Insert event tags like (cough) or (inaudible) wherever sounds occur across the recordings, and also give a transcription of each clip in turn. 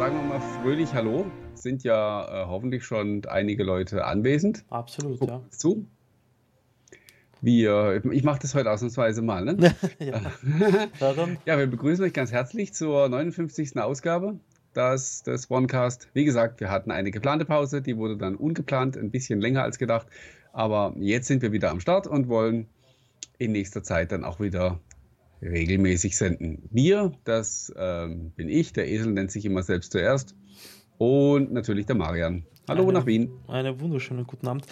sagen wir mal fröhlich Hallo. Sind ja äh, hoffentlich schon einige Leute anwesend. Absolut, Guckt ja. Zu. Wir, ich mache das heute ausnahmsweise mal. Ne? (laughs) ja. (laughs) ja, wir begrüßen euch ganz herzlich zur 59. Ausgabe des, des OneCast. Wie gesagt, wir hatten eine geplante Pause, die wurde dann ungeplant, ein bisschen länger als gedacht. Aber jetzt sind wir wieder am Start und wollen in nächster Zeit dann auch wieder regelmäßig senden. Wir, das ähm, bin ich, der Esel nennt sich immer selbst zuerst. Und natürlich der Marian. Hallo Eine- nach Wien. einen wunderschönen guten Abend.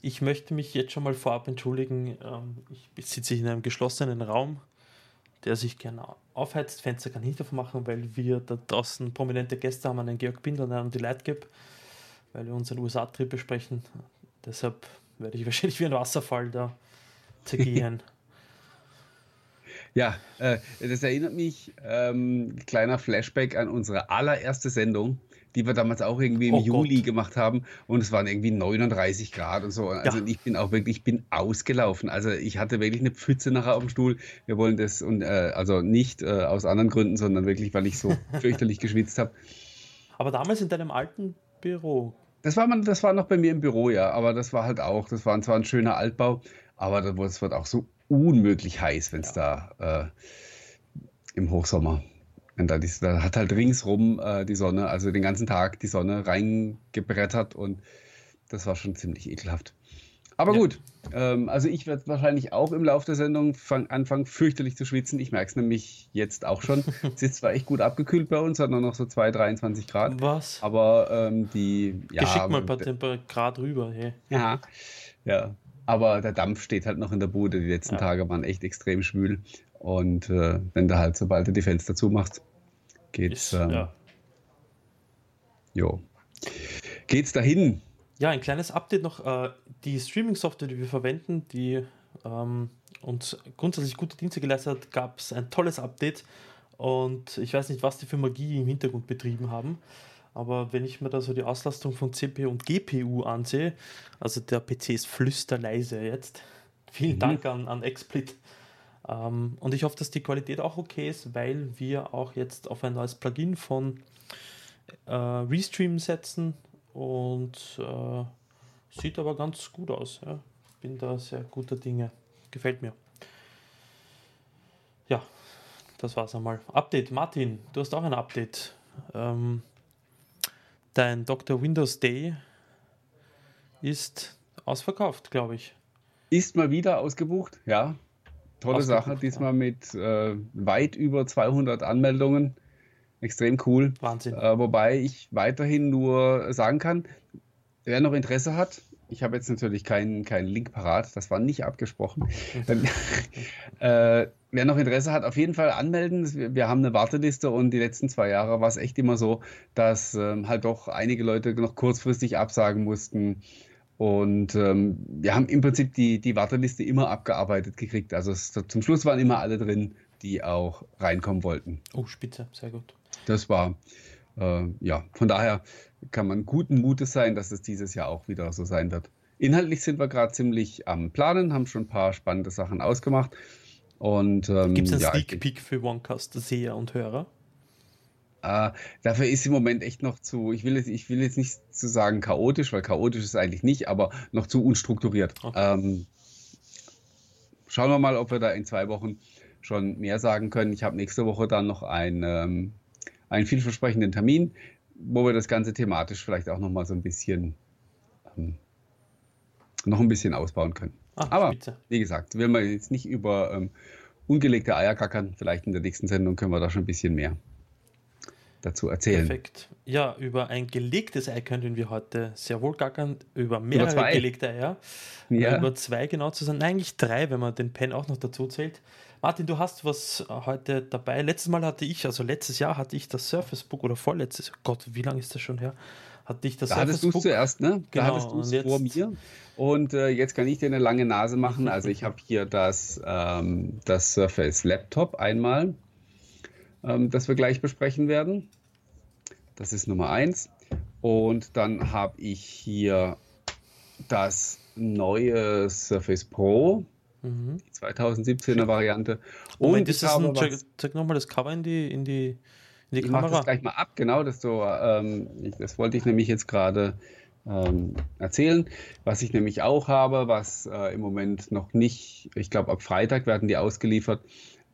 Ich möchte mich jetzt schon mal vorab entschuldigen. Ähm, Ich sitze in einem geschlossenen Raum, der sich gerne aufheizt. Fenster kann ich nicht aufmachen, weil wir da draußen prominente Gäste haben, einen Georg Binder und einen die Lightgap, weil wir unseren USA-Trip besprechen. Deshalb werde ich (laughs) wahrscheinlich wie ein Wasserfall da zergehen. (laughs) Ja, äh, das erinnert mich, ähm, kleiner Flashback an unsere allererste Sendung, die wir damals auch irgendwie im Oh Juli Gott. gemacht haben und es waren irgendwie 39 Grad und so. Also Ja. ich bin auch wirklich, ich bin ausgelaufen. Also ich hatte wirklich eine Pfütze nachher auf dem Stuhl. Wir wollen das und äh, also nicht äh, aus anderen Gründen, sondern wirklich, weil ich so (laughs) fürchterlich geschwitzt habe. Aber damals in deinem alten Büro. Das war, man, das war noch bei mir im Büro, ja, aber das war halt auch, das war zwar ein schöner Altbau, aber das wird auch so unmöglich heiß, wenn es da äh, im Hochsommer, wenn da, da hat halt ringsrum äh, die Sonne, also den ganzen Tag die Sonne reingebrettert und das war schon ziemlich ekelhaft. Aber Ja. gut, ähm, also ich werde wahrscheinlich auch im Laufe der Sendung fang, anfangen, fürchterlich zu schwitzen. Ich merke es nämlich jetzt auch schon. (laughs) es ist zwar echt gut abgekühlt bei uns, hat nur noch so 2, 23 Grad. Was? Aber ähm, die. Ja, Geschick mal ein paar Grad rüber. Hey. ja, ja. Aber der Dampf steht halt noch in der Bude. Die letzten Ja. Tage waren echt extrem schwül. Und äh, wenn du halt, sobald du die Fenster zumachst, geht's, Ist, ähm, ja. jo. geht's dahin. Ja, ein kleines Update noch. Äh, die Streaming-Software, die wir verwenden, die ähm, uns grundsätzlich gute Dienste geleistet hat, gab es ein tolles Update. Und ich weiß nicht, was die für Magie im Hintergrund betrieben haben. Aber wenn ich mir da so die Auslastung von CPU und GPU ansehe, also der PC ist flüsterleise jetzt. Vielen Mhm. Dank an, an XSplit. Ähm, und ich hoffe, dass die Qualität auch okay ist, weil wir auch jetzt auf ein neues Plugin von äh, Restream setzen und äh, sieht aber ganz gut aus. Ja. Bin da sehr guter Dinge. Gefällt mir. Ja, das war's einmal. Update, Martin, du hast auch ein Update. Ähm, dein Dr. Windows Day ist ausverkauft, glaube ich. Ist mal wieder ausgebucht, ja. Tolle Ausgebucht, Sache, ja. diesmal mit äh, weit über 200 Anmeldungen. Extrem cool. Wahnsinn. Äh, wobei ich weiterhin nur sagen kann, wer noch Interesse hat, ich habe jetzt natürlich keinen keinen Link parat, das war nicht abgesprochen. Dann, (laughs) äh, wer noch Interesse hat, auf jeden Fall anmelden. Wir, wir haben eine Warteliste und die letzten zwei Jahre war es echt immer so, dass ähm, halt doch einige Leute noch kurzfristig absagen mussten. Und ähm, wir haben im Prinzip die, die Warteliste immer abgearbeitet gekriegt. Also es, zum Schluss waren immer alle drin, die auch reinkommen wollten. Oh, spitze, sehr gut. Das war, äh, ja, von daher kann man guten Mutes sein, dass es dieses Jahr auch wieder so sein wird. Inhaltlich sind wir gerade ziemlich am Planen, haben schon ein paar spannende Sachen ausgemacht. Und ähm, Gibt es einen ja, Sneak Peek für OneCast-Seher und Hörer? äh, dafür ist im Moment echt noch zu, ich will jetzt, ich will jetzt nicht zu sagen chaotisch, weil chaotisch ist es eigentlich nicht, aber noch zu unstrukturiert. Okay. Ähm, schauen wir mal, ob wir da in zwei Wochen schon mehr sagen können. Ich habe nächste Woche dann noch einen, ähm, einen vielversprechenden Termin, wo wir das Ganze thematisch vielleicht auch noch mal so ein bisschen ähm, noch ein bisschen ausbauen können. Ah, Aber spitze. wie gesagt, will man jetzt nicht über ähm, ungelegte Eier kackern. Vielleicht in der nächsten Sendung können wir da schon ein bisschen mehr dazu erzählen. Perfekt. Ja, über ein gelegtes Ei können wir heute sehr wohl gackern. Über mehrere zwei. gelegte Eier. Ja. Äh, Über zwei genau zu sein. Nein, eigentlich drei, wenn man den Pen auch noch dazu zählt. Martin, du hast was äh, heute dabei. Letztes Mal hatte ich, also letztes Jahr hatte ich das Surface Book oder vorletztes, Gott, wie lange ist das schon her? Hatte ich das Da hattest du es zuerst, ne? Da Genau, hattest du es vor mir. Und äh, jetzt kann ich dir eine lange Nase machen. Also ich habe hier das, ähm, das Surface Laptop einmal, ähm, das wir gleich besprechen werden. Das ist Nummer eins. Und dann habe ich hier das neue Surface Pro, Mhm. die 2017er Variante. Moment, Und ist ich das habe ein, zeig, was, zeig nochmal das Cover in die, in die, in ich mache das gleich mal ab, genau, das, so, ähm, ich, das wollte ich nämlich jetzt gerade ähm, erzählen. Was ich nämlich auch habe, was äh, im Moment noch nicht, ich glaube ab Freitag werden die ausgeliefert,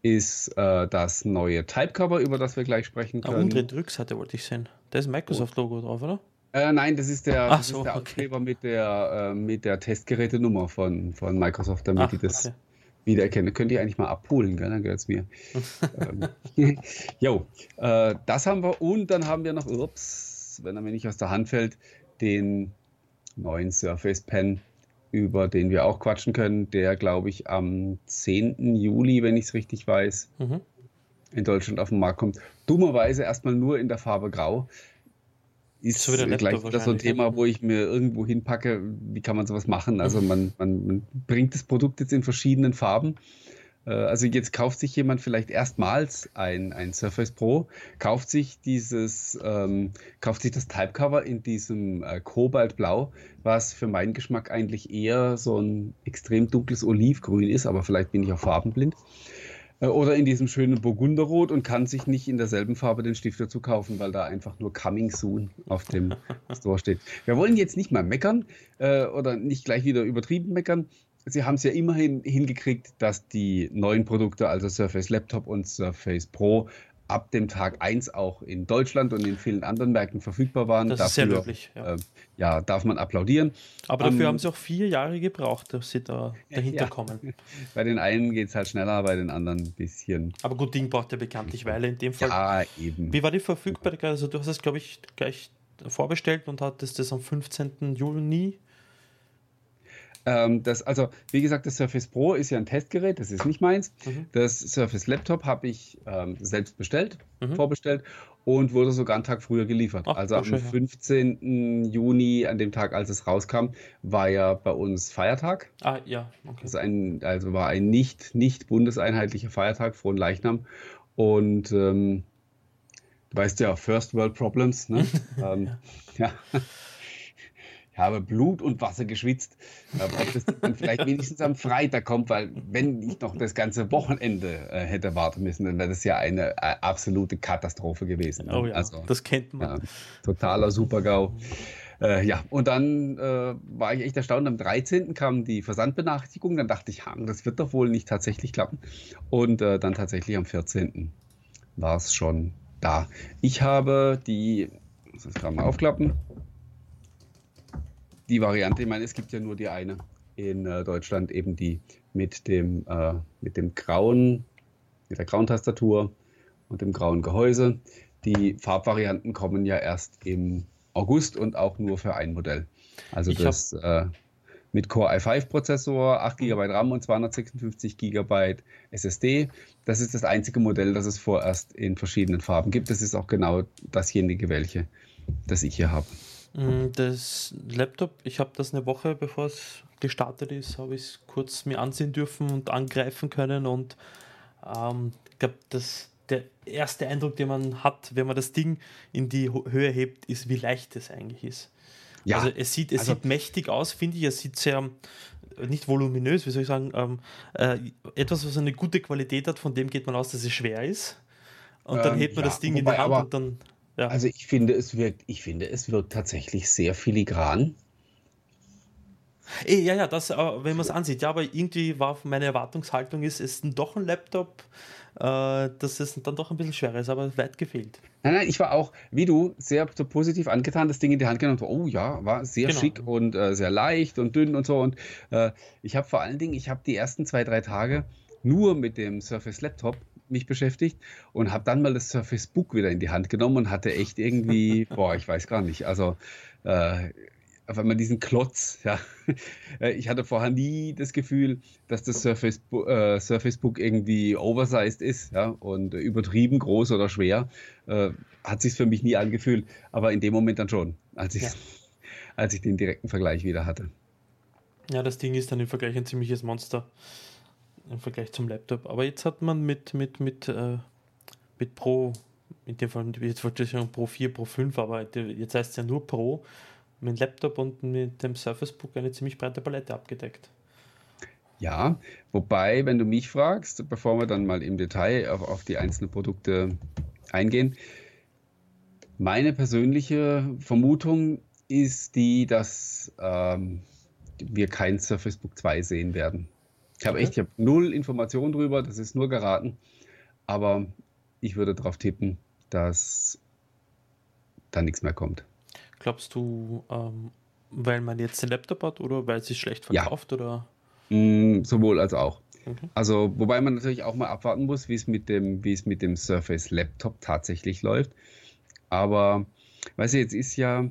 ist äh, das neue Typecover, über das wir gleich sprechen können. Ah, die Rückseite wollte ich sehen. Da ist Microsoft-Logo drauf, oder? Äh, nein, das ist der, so, ist der okay. Aufkleber mit der, äh, mit der Testgerätenummer von, von Microsoft, damit Ach, die das okay. wiedererkennen. Könnt ihr eigentlich mal abholen, gell? dann gehört es mir. (laughs) ähm, (laughs) jo, äh, das haben wir und dann haben wir noch, ups, wenn er mir nicht aus der Hand fällt, den neuen Surface Pen, über den wir auch quatschen können, der glaube ich am 10. Juli, wenn ich es richtig weiß, mhm. in Deutschland auf den Markt kommt. Dummerweise erstmal nur in der Farbe Grau ist so gleich wieder so ein Thema, wo ich mir irgendwo hinpacke, wie kann man sowas machen? Also man, man, man bringt das Produkt jetzt in verschiedenen Farben. Äh, also jetzt kauft sich jemand vielleicht erstmals ein, ein Surface Pro, kauft sich dieses, ähm, kauft sich das Typecover in diesem äh, Kobaltblau, was für meinen Geschmack eigentlich eher so ein extrem dunkles Olivgrün ist, aber vielleicht bin ich auch farbenblind. Äh, oder in diesem schönen Burgunderrot und kann sich nicht in derselben Farbe den Stift dazu kaufen, weil da einfach nur Coming Soon auf dem (laughs) Store steht. Wir wollen jetzt nicht mal meckern äh, oder nicht gleich wieder übertrieben meckern. Sie haben es ja immerhin hingekriegt, dass die neuen Produkte, also Surface Laptop und Surface Pro, ab dem Tag 1 auch in Deutschland und in vielen anderen Märkten verfügbar waren. Das dafür, ist sehr löblich. Ja. Äh, ja. darf man applaudieren. Aber dafür um, haben sie auch vier Jahre gebraucht, dass sie da (laughs) dahinter ja. kommen. (laughs) Bei den einen geht es halt schneller, bei den anderen ein bisschen. Aber gut, Ding braucht ja bekanntlich Weile in dem Fall. Ja, eben. Wie war die Verfügbarkeit? Also du hast es, glaube ich, gleich vorbestellt und hattest das am 15. Juni ähm, das, also, wie gesagt, das Surface Pro ist ja ein Testgerät, das ist nicht meins. Mhm. Das Surface Laptop habe ich ähm, selbst bestellt, mhm. vorbestellt und wurde sogar einen Tag früher geliefert. Ach, also am schön, 15. Ja. Juni, an dem Tag, als es rauskam, war ja bei uns Feiertag. Ah, ja, okay. Also, ein, also war ein nicht, nicht bundeseinheitlicher Feiertag, frohen Leichnam. Und ähm, du weißt ja, First World Problems, ne? (laughs) ähm, ja. Habe Blut und Wasser geschwitzt, ob das dann vielleicht wenigstens am Freitag kommt, weil wenn ich noch das ganze Wochenende äh, hätte warten müssen, dann wäre das ja eine äh, absolute Katastrophe gewesen. Ne? Oh ja, also, das kennt man. Ja, totaler Supergau. Äh, ja, und dann äh, war ich echt erstaunt. Am 13. kam die Versandbenachrichtigung. Dann dachte ich, das wird doch wohl nicht tatsächlich klappen. Und äh, dann tatsächlich am 14. war es schon da. Ich habe die, muss das gerade mal aufklappen, die Variante, ich meine, es gibt ja nur die eine in äh, Deutschland, eben die mit dem, äh, mit dem grauen, mit der grauen Tastatur und dem grauen Gehäuse. Die Farbvarianten kommen ja erst im August und auch nur für ein Modell. Also ich das äh, mit Core i5-Prozessor, 8 GB RAM und 256 GB SSD. Das ist das einzige Modell, das es vorerst in verschiedenen Farben gibt. Das ist auch genau dasjenige, welche das ich hier habe. Mm, das Laptop, ich habe das eine Woche bevor es gestartet ist, habe ich es kurz mir ansehen dürfen und angreifen können und ähm, ich glaube, der erste Eindruck, den man hat, wenn man das Ding in die Höhe hebt, ist, wie leicht es eigentlich ist. Ja, also es sieht, es also sieht mächtig aus, finde ich. Es sieht sehr nicht voluminös, wie soll ich sagen, ähm, äh, etwas, was eine gute Qualität hat, von dem geht man aus, dass es schwer ist. Und dann ähm, hebt man ja, das Ding wobei, in die Hand und dann ja. Also ich finde, es wirkt, ich finde, es wirkt tatsächlich sehr filigran. Ja, ja, das, wenn man es ansieht, ja, aber irgendwie war meine Erwartungshaltung ist, es ist doch ein Laptop, äh, dass es dann doch ein bisschen schwerer ist, aber weit gefehlt. Nein, nein, ich war auch, wie du, sehr positiv angetan, das Ding in die Hand genommen und oh ja, war sehr genau. schick und äh, sehr leicht und dünn und so. Und äh, ich habe vor allen Dingen, ich habe die ersten zwei, drei Tage nur mit dem Surface Laptop mich beschäftigt und habe dann mal das Surface Book wieder in die Hand genommen und hatte echt irgendwie, (laughs) boah, ich weiß gar nicht, also äh, auf einmal diesen Klotz, (laughs) ja. Äh, ich hatte vorher nie das Gefühl, dass das Surface, äh, Surface Book irgendwie oversized ist, ja, und übertrieben groß oder schwer. Äh, hat sich für mich nie angefühlt, aber in dem Moment dann schon, als ich, ja. (laughs) als ich den direkten Vergleich wieder hatte. Ja, das Ding ist dann im Vergleich ein ziemliches Monster im Vergleich zum Laptop. Aber jetzt hat man mit, mit, mit, äh, mit Pro, in dem Fall, jetzt wollte ich sagen Pro 4, Pro 5, aber jetzt heißt es ja nur Pro, mit Laptop und mit dem Surface Book eine ziemlich breite Palette abgedeckt. Ja, wobei, wenn du mich fragst, bevor wir dann mal im Detail auf, auf die einzelnen Produkte eingehen, Meine persönliche Vermutung ist die, dass ähm, wir kein Surface Book 2 sehen werden. Ich habe okay. echt, ich habe null Informationen drüber, das ist nur geraten. Aber ich würde darauf tippen, dass da nichts mehr kommt. Glaubst du, ähm, weil man jetzt den Laptop hat oder weil es sich schlecht verkauft? Ja. Oder? Mm, sowohl als auch. Mhm. Also, wobei man natürlich auch mal abwarten muss, wie es mit dem, wie es mit dem Surface Laptop tatsächlich läuft. Aber, weißt du, jetzt ist ja,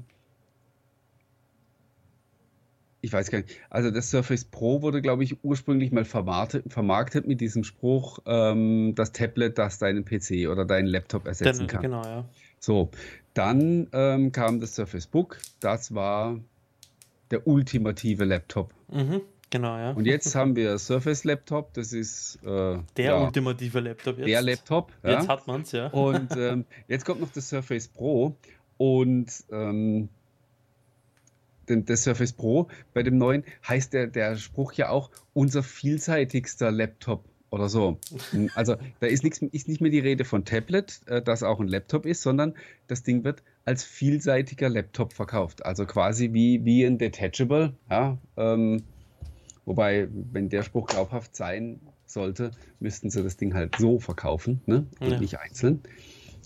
ich weiß gar nicht, also das Surface Pro wurde, glaube ich, ursprünglich mal vermarktet, vermarktet mit diesem Spruch, ähm, das Tablet, das deinen PC oder deinen Laptop ersetzen Dann, kann. Genau, ja. So, dann ähm, kam das Surface Book, das war der ultimative Laptop. Mhm, genau, ja. Und jetzt haben wir Surface Laptop, das ist äh, der ja, ultimative Laptop jetzt. Der Laptop. Jetzt ja. hat man es, ja. Und ähm, (laughs) jetzt kommt noch das Surface Pro und denn das Surface Pro bei dem neuen heißt der, der Spruch ja auch unser vielseitigster Laptop oder so. Also da ist, nix, ist nicht mehr die Rede von Tablet, äh, das auch ein Laptop ist, sondern das Ding wird als vielseitiger Laptop verkauft. Also quasi wie, wie ein Detachable. Ja, ähm, wobei, wenn der Spruch glaubhaft sein sollte, müssten sie das Ding halt so verkaufen ne? und ja. nicht einzeln.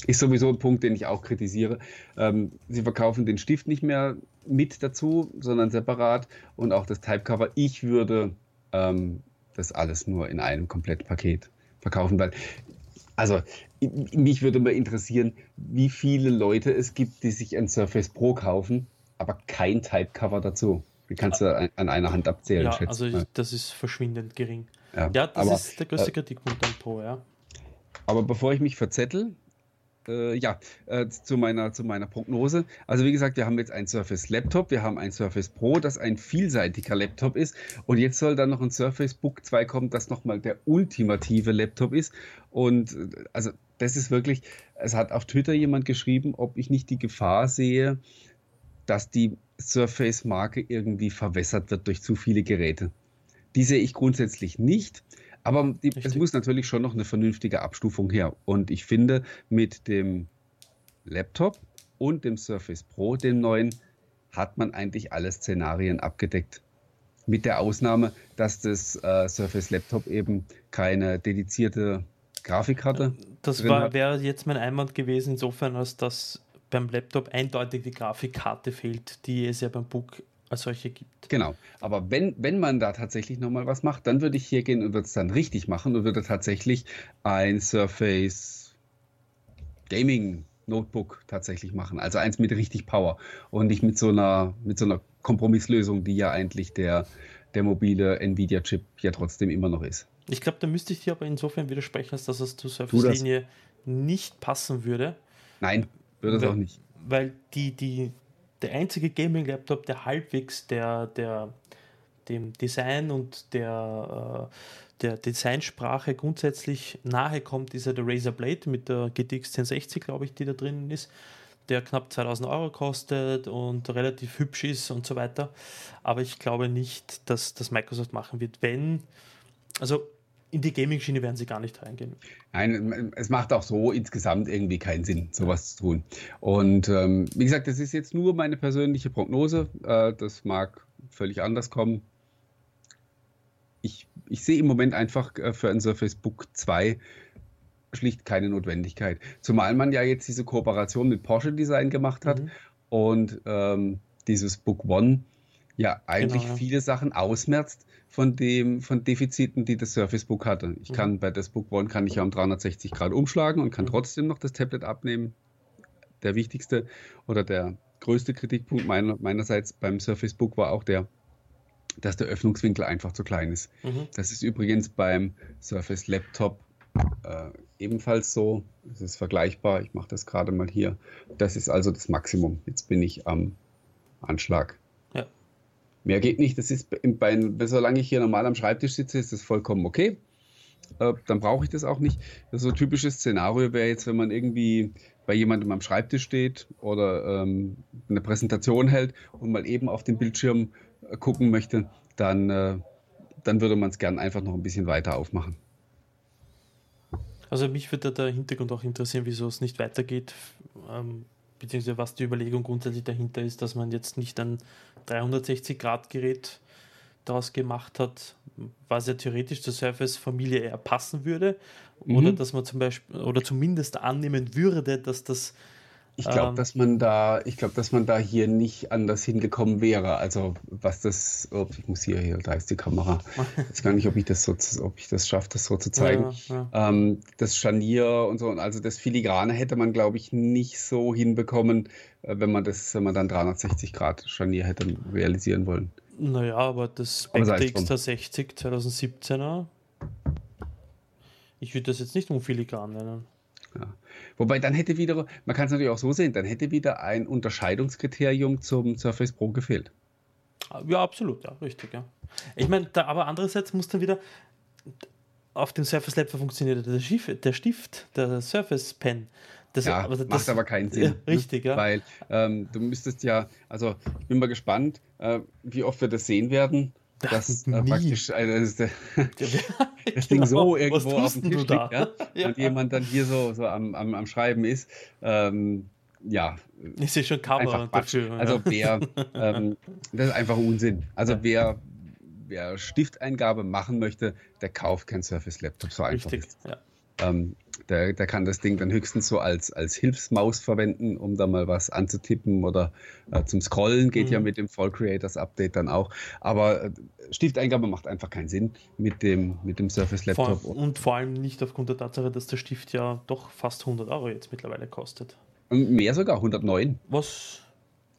Ist sowieso ein Punkt, den ich auch kritisiere. Ähm, sie verkaufen den Stift nicht mehr mit dazu, sondern separat und auch das Typecover. Ich würde ähm, das alles nur in einem Komplettpaket verkaufen, weil, also, mich würde mal interessieren, wie viele Leute es gibt, die sich ein Surface Pro kaufen, aber kein Typecover dazu. Die kannst du an einer Hand abzählen, ja, schätze Also, ich, das ist verschwindend gering. Ja, ja das aber, ist der größte äh, Kritikpunkt am Pro, ja. Aber bevor ich mich verzettel, äh, ja, äh, zu, meiner, zu meiner Prognose. Also wie gesagt, wir haben jetzt ein Surface Laptop, wir haben ein Surface Pro, das ein vielseitiger Laptop ist. Und jetzt soll dann noch ein Surface Book 2 kommen, das nochmal der ultimative Laptop ist. Und äh, also das ist wirklich, es hat auf Twitter jemand geschrieben, ob ich nicht die Gefahr sehe, dass die Surface-Marke irgendwie verwässert wird durch zu viele Geräte. Die sehe ich grundsätzlich nicht. Aber die, es muss natürlich schon noch eine vernünftige Abstufung her. Und ich finde, mit dem Laptop und dem Surface Pro, dem neuen, hat man eigentlich alle Szenarien abgedeckt. Mit der Ausnahme, dass das äh, Surface Laptop eben keine dedizierte Grafikkarte. Das wäre jetzt mein Einwand gewesen, insofern, als dass beim Laptop eindeutig die Grafikkarte fehlt, die es ja beim Book als solche gibt. Genau. Aber wenn, wenn man da tatsächlich nochmal was macht, dann würde ich hier gehen und würde es dann richtig machen und würde tatsächlich ein Surface Gaming Notebook tatsächlich machen. Also eins mit richtig Power und nicht mit so einer, mit so einer Kompromisslösung, die ja eigentlich der, der mobile Nvidia-Chip ja trotzdem immer noch ist. Ich glaube, da müsste ich dir aber insofern widersprechen, dass das zur Surface-Linie nicht passen würde. Nein, würde es auch nicht. Weil die, die, der einzige Gaming-Laptop, der halbwegs der, der, dem Design und der, äh, der Designsprache grundsätzlich nahe kommt, ist ja der Razer Blade mit der GTX 1060, glaube ich, die da drin ist, der knapp 2000 Euro kostet und relativ hübsch ist und so weiter. Aber ich glaube nicht, dass das Microsoft machen wird, wenn, also in die Gaming-Schiene werden sie gar nicht reingehen. Nein, es macht auch so insgesamt irgendwie keinen Sinn, sowas zu tun. Und ähm, wie gesagt, das ist jetzt nur meine persönliche Prognose. Äh, das mag völlig anders kommen. Ich, ich sehe im Moment einfach äh, für ein Surface Book 2 schlicht keine Notwendigkeit. Zumal man ja jetzt diese Kooperation mit Porsche Design gemacht hat mhm. und ähm, dieses Book One ja eigentlich genau. viele Sachen ausmerzt, von dem, von Defiziten, die das Surface Book hatte. Ich mhm. kann bei das Book One kann ich ja um 360 Grad umschlagen und kann mhm. trotzdem noch das Tablet abnehmen. Der wichtigste oder der größte Kritikpunkt meiner, meinerseits beim Surface Book war auch der, dass der Öffnungswinkel einfach zu klein ist. Mhm. Das ist übrigens beim Surface Laptop äh, ebenfalls so. Es ist vergleichbar. Ich mache das gerade mal hier. Das ist also das Maximum. Jetzt bin ich am Anschlag. Mehr geht nicht. Das ist bei, solange ich hier normal am Schreibtisch sitze, ist das vollkommen okay. Äh, dann brauche ich das auch nicht. Das so ein typisches Szenario wäre jetzt, wenn man irgendwie bei jemandem am Schreibtisch steht oder ähm, eine Präsentation hält und mal eben auf den Bildschirm äh, gucken möchte, dann, äh, dann würde man es gern einfach noch ein bisschen weiter aufmachen. Also mich würde der Hintergrund auch interessieren, wieso es nicht weitergeht. Ähm, beziehungsweise was die Überlegung grundsätzlich dahinter ist, dass man jetzt nicht ein 360-Grad-Gerät daraus gemacht hat, was ja theoretisch zur Surface-Familie eher passen würde, mhm. oder dass man zum Beispiel, oder zumindest annehmen würde, dass das ich glaube, ähm, dass man da, ich glaube, dass man da hier nicht anders hingekommen wäre. Also was das, oh, ich muss hier, hier, da ist die Kamera. Ich weiß gar nicht, ob ich das so, ob ich das schaffe, das so zu zeigen. Ja, ja. Ähm, das Scharnier und so, also das Filigrane hätte man, glaube ich, nicht so hinbekommen, äh, wenn man das, wenn man dann 360 Grad Scharnier hätte realisieren wollen. Naja, aber das Spectre X60 2017er, ich würde das jetzt nicht unfiligran nennen. Ja. Wobei dann hätte wieder, man kann es natürlich auch so sehen, dann hätte wieder ein Unterscheidungskriterium zum Surface Pro gefehlt. Ja, absolut, ja, richtig, ja. Ich meine, aber andererseits muss dann wieder auf dem Surface Laptop funktioniert der, Schiff, der Stift, der Surface Pen. Das, ja, also das, macht aber keinen Sinn. Ne? richtig, ja. Weil ähm, du müsstest ja, also ich bin mal gespannt, äh, wie oft wir das sehen werden das äh, praktisch äh, das, das genau. Ding so irgendwo auf dem Tisch liegt ja? (laughs) ja? und jemand dann hier so, so am, am, am Schreiben ist. Ähm, ja. Ich sehe schon Kamera dafür. Ja. Also wer, ähm, (laughs) das ist einfach Unsinn. Also wer, wer Stifteingabe machen möchte, der kauft kein Surface Laptop. So einfach Richtig, ist. Ja. Ähm, der, der kann das Ding dann höchstens so als, als Hilfsmaus verwenden, um da mal was anzutippen oder äh, zum Scrollen geht mhm. ja mit dem Fall Creators Update dann auch. Aber äh, Stifteingabe macht einfach keinen Sinn mit dem, mit dem Surface Laptop. Vor, und vor allem nicht aufgrund der Tatsache, dass der Stift ja doch fast 100 Euro jetzt mittlerweile kostet. Und mehr sogar, 109. Was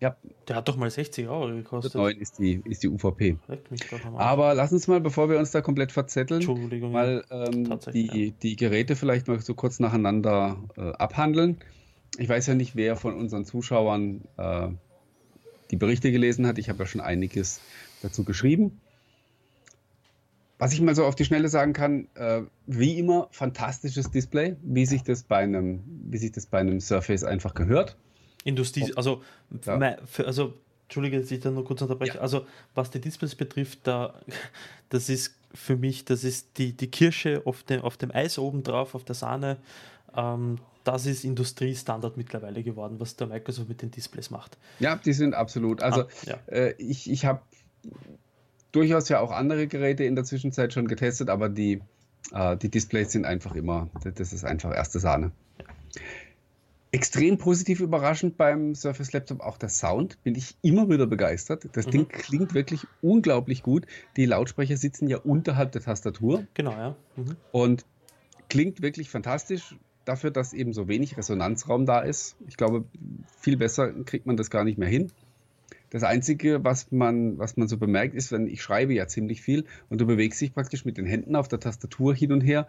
ja. Der hat doch mal 60 Euro gekostet. 9 ist die, ist die UVP. Aber lass uns mal, bevor wir uns da komplett verzetteln, mal ähm, die, ja. die Geräte vielleicht mal so kurz nacheinander äh, abhandeln. Ich weiß ja nicht, wer von unseren Zuschauern äh, die Berichte gelesen hat. Ich habe ja schon einiges dazu geschrieben. Was ich mal so auf die Schnelle sagen kann, äh, wie immer, fantastisches Display, wie sich das bei einem, wie sich das bei einem Surface einfach gehört. Industrie, also, ja. für, also Entschuldige, dass ich da nur kurz unterbreche. Ja. Also, was die Displays betrifft, da, (laughs) das ist für mich, das ist die, die Kirsche auf dem, auf dem Eis oben drauf, auf der Sahne. Ähm, das ist Industriestandard mittlerweile geworden, was der Microsoft mit den Displays macht. Ja, die sind absolut. Also, ah, ja. äh, ich, ich habe durchaus ja auch andere Geräte in der Zwischenzeit schon getestet, aber die, äh, die Displays sind einfach immer, das ist einfach erste Sahne. Ja extrem positiv überraschend beim Surface Laptop auch der Sound. Bin ich immer wieder begeistert. Das mhm. Ding klingt wirklich unglaublich gut. Die Lautsprecher sitzen ja unterhalb der Tastatur. Genau, ja. Mhm. Und klingt wirklich fantastisch dafür, dass eben so wenig Resonanzraum da ist. Ich glaube, viel besser kriegt man das gar nicht mehr hin. Das Einzige, was man, was man so bemerkt, ist, wenn ich schreibe ja ziemlich viel und du bewegst dich praktisch mit den Händen auf der Tastatur hin und her,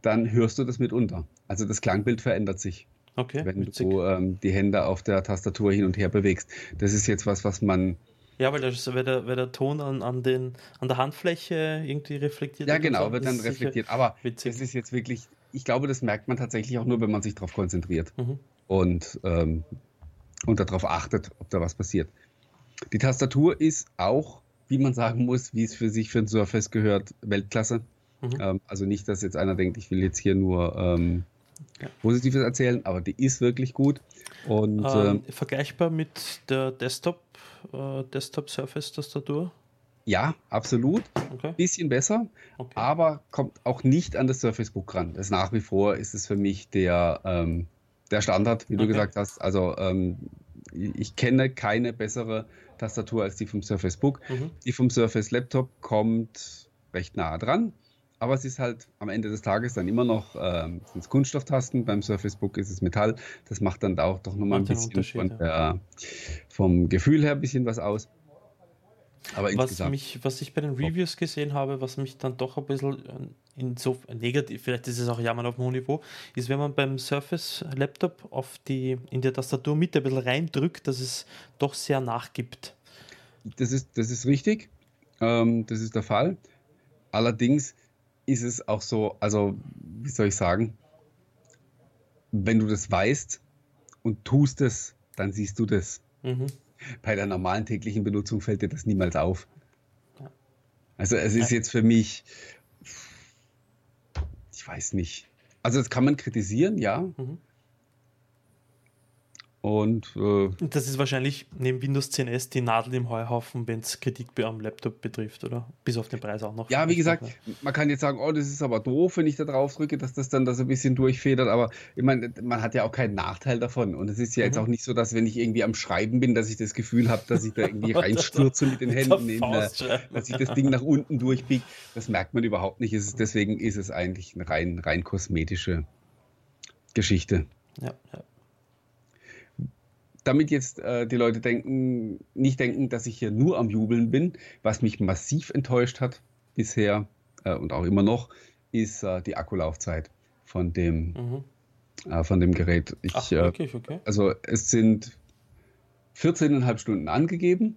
dann hörst du das mitunter. Also das Klangbild verändert sich. Okay, wenn witzig. du ähm, die Hände auf der Tastatur hin und her bewegst. Das ist jetzt was, was man. Ja, weil, das, weil, der, weil der Ton an, an, den, an der Handfläche irgendwie reflektiert Ja, genau, wird dann reflektiert. Aber es ist jetzt wirklich, ich glaube, das merkt man tatsächlich auch nur, wenn man sich darauf konzentriert mhm. und, ähm, und darauf achtet, ob da was passiert. Die Tastatur ist auch, wie man sagen muss, wie es für sich für ein Surface gehört, Weltklasse. Mhm. Ähm, also nicht, dass jetzt einer denkt, ich will jetzt hier nur ähm, ja. Positives erzählen, aber die ist wirklich gut. Und, ähm, äh, vergleichbar mit der Desktop, äh, Desktop Surface Tastatur? Ja, absolut. Okay. Bisschen besser, okay. aber kommt auch nicht an das Surface Book ran. Das nach wie vor ist es für mich der, ähm, der Standard, wie okay. du gesagt hast. Also ähm, ich kenne keine bessere Tastatur als die vom Surface Book. Mhm. Die vom Surface Laptop kommt recht nah dran. Aber es ist halt am Ende des Tages dann immer noch ähm, Kunststofftasten. Beim Surface Book ist es Metall. Das macht dann auch doch nochmal ein bisschen von der, vom Gefühl her ein bisschen was aus. Aber was, mich, was ich bei den Reviews gesehen habe, was mich dann doch ein bisschen äh, in so negativ, vielleicht ist es auch Jammern auf hohem Niveau, ist, wenn man beim Surface Laptop auf die, in der Tastaturmitte ein bisschen reindrückt, dass es doch sehr nachgibt. Das ist, das ist richtig. Ähm, das ist der Fall. Allerdings ist es auch so, also wie soll ich sagen, wenn du das weißt und tust es, dann siehst du das. Mhm. Bei der normalen täglichen Benutzung fällt dir das niemals auf. Ja. Also es ist jetzt für mich, ich weiß nicht. Also das kann man kritisieren, ja. Mhm. Und äh, das ist wahrscheinlich neben Windows 10S die Nadel im Heuhaufen, wenn es Kritik am Laptop betrifft, oder? Bis auf den Preis auch noch. Ja, wie gesagt, man kann jetzt sagen, oh, das ist aber doof, wenn ich da drauf drücke, dass das dann da so ein bisschen durchfedert, aber ich meine, man hat ja auch keinen Nachteil davon. Und es ist ja mhm. jetzt auch nicht so, dass wenn ich irgendwie am Schreiben bin, dass ich das Gefühl habe, dass ich da irgendwie (laughs) reinstürze mit den Händen, in, dass ich das Ding nach unten durchbiege. Das merkt man überhaupt nicht. Ist, deswegen ist es eigentlich eine rein, rein kosmetische Geschichte. Ja, ja damit jetzt äh, die Leute denken, nicht denken, dass ich hier nur am Jubeln bin, was mich massiv enttäuscht hat bisher äh, und auch immer noch, ist äh, die Akkulaufzeit von dem, mhm. Äh, von dem Gerät. Ich, Ach, wirklich? Okay. Also es sind 14,5 Stunden angegeben.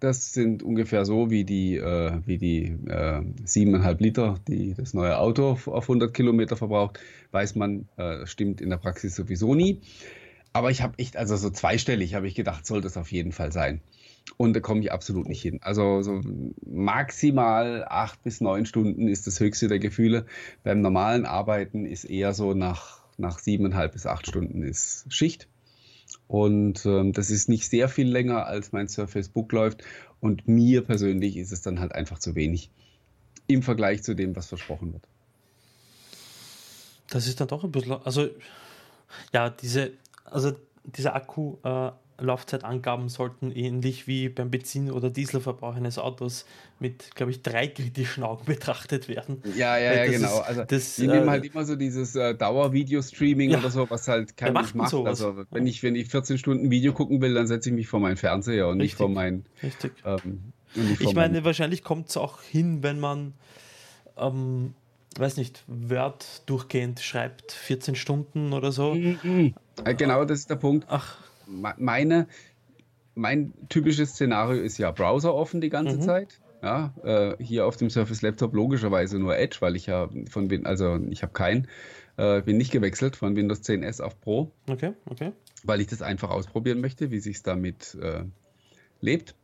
Das sind ungefähr so wie die, äh, wie die äh, 7,5 Liter, die das neue Auto auf 100 Kilometer verbraucht. Weiß man, äh, stimmt in der Praxis sowieso nie. Aber ich habe echt, also so zweistellig habe ich gedacht, sollte es auf jeden Fall sein. Und da komme ich absolut nicht hin. Also so maximal acht bis neun Stunden ist das höchste der Gefühle. Beim normalen Arbeiten ist eher so nach, nach siebeneinhalb bis acht Stunden ist Schicht. Und ähm, das ist nicht sehr viel länger, als mein Surface Book läuft. Und mir persönlich ist es dann halt einfach zu wenig im Vergleich zu dem, was versprochen wird. Das ist dann doch ein bisschen, also ja, diese also diese Akku-Laufzeitangaben äh, sollten ähnlich wie beim Benzin- oder Dieselverbrauch eines Autos mit, glaube ich, drei kritischen Augen (laughs) betrachtet werden. Ja, ja, ja, genau. Ist, also das, die nehmen äh, halt immer so dieses äh, Dauervideo-Streaming ja, oder so, was halt kein Mensch macht. Sowas. Also wenn ich, wenn ich 14 Stunden Video gucken will, dann setze ich mich vor meinen Fernseher und Richtig. nicht vor meinen. Richtig. Ähm, ich meine, wahrscheinlich kommt es auch hin, wenn man ähm, weiß nicht, Word durchgehend schreibt, 14 Stunden oder so. Mhm. Genau, das ist der Punkt. Ach. Meine, mein typisches Szenario ist ja Browser offen die ganze mhm. Zeit. Ja, äh, hier auf dem Surface Laptop logischerweise nur Edge, weil ich ja von Win also ich habe keinen, äh, bin nicht gewechselt von Windows 10S auf Pro. Okay, okay. Weil ich das einfach ausprobieren möchte, wie sich es damit äh, lebt.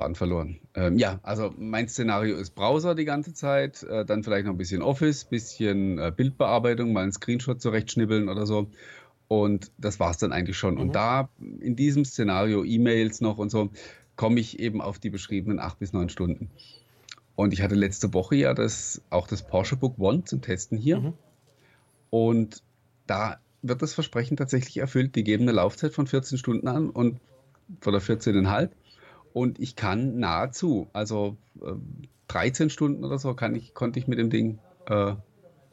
Faden verloren. Ähm, ja, also mein Szenario ist Browser die ganze Zeit, äh, dann vielleicht noch ein bisschen Office, bisschen äh, Bildbearbeitung, mal einen Screenshot zurechtschnibbeln oder so. Und das war es dann eigentlich schon. Mhm. Und da in diesem Szenario E-Mails noch und so komme ich eben auf die beschriebenen acht bis neun Stunden. Und ich hatte letzte Woche ja das, auch das Porsche Book One zum Testen hier. Mhm. Und da wird das Versprechen tatsächlich erfüllt. Die geben eine Laufzeit von 14 Stunden an und oder 14,5 und ich kann nahezu, also äh, 13 Stunden oder so, kann ich, konnte ich mit dem Ding äh,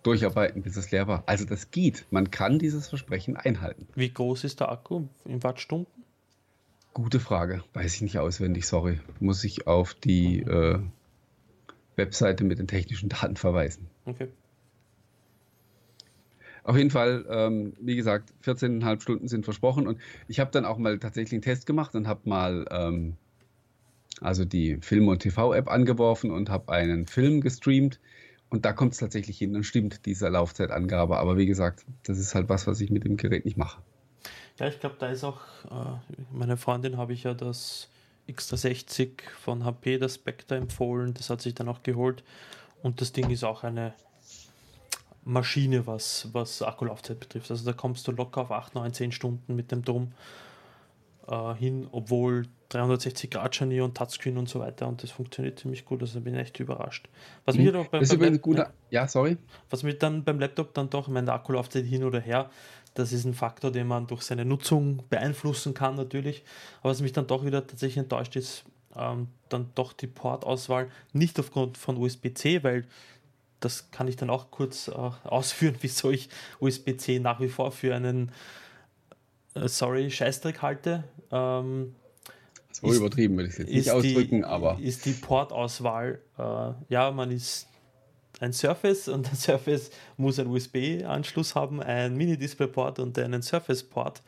durcharbeiten, bis es leer war. Also das geht. Man kann dieses Versprechen einhalten. Wie groß ist der Akku in Wattstunden? Gute Frage. Weiß ich nicht auswendig, sorry. Muss ich auf die äh, Webseite mit den technischen Daten verweisen. Okay. Auf jeden Fall, ähm, wie gesagt, 14,5 Stunden sind versprochen und ich habe dann auch mal tatsächlich einen Test gemacht und habe mal ähm, also die Film- und TV-App angeworfen und habe einen Film gestreamt. Und da kommt es tatsächlich hin und stimmt diese Laufzeitangabe. Aber wie gesagt, das ist halt was, was ich mit dem Gerät nicht mache. Ja, ich glaube, da ist auch, äh, meine Freundin habe ich ja das X360 von HP, das Spectre empfohlen. Das hat sich dann auch geholt. Und das Ding ist auch eine Maschine, was, was Akkulaufzeit betrifft. Also da kommst du locker auf 8, 9, 10 Stunden mit dem Drum äh, hin, obwohl 360 Grad Scharnier und Touchscreen und so weiter und das funktioniert ziemlich gut, also bin ich echt überrascht. Was mhm. mir beim, beim Laptop, guter, ja, sorry. Was mir dann beim Laptop dann doch, ich meine, der Akku läuft hin oder her, das ist ein Faktor, den man durch seine Nutzung beeinflussen kann natürlich, aber was mich dann doch wieder tatsächlich enttäuscht ist, ähm, dann doch die Portauswahl, nicht aufgrund von USB-C, weil das kann ich dann auch kurz äh, (laughs) ausführen, wieso ich USB-C nach wie vor für einen sorry, Scheißdreck halte. Ähm, so ist, übertrieben würde ich es jetzt nicht ausdrücken, die, aber. Ist die Portauswahl, äh, ja, man ist ein Surface und ein (laughs) Surface muss einen USB-Anschluss haben, ein Mini-Display-Port und einen Surface-Port.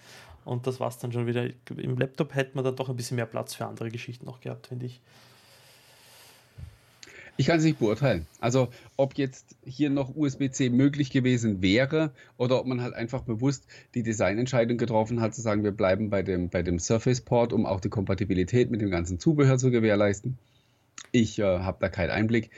Und das war es dann schon wieder. Im Laptop hätte man dann doch ein bisschen mehr Platz für andere Geschichten noch gehabt, finde ich. Ich kann es nicht beurteilen. Also ob jetzt hier noch USB-C möglich gewesen wäre oder ob man halt einfach bewusst die Designentscheidung getroffen hat, zu sagen, wir bleiben bei dem, bei dem Surface Port, um auch die Kompatibilität mit dem ganzen Zubehör zu gewährleisten. Ich äh, habe da keinen Einblick.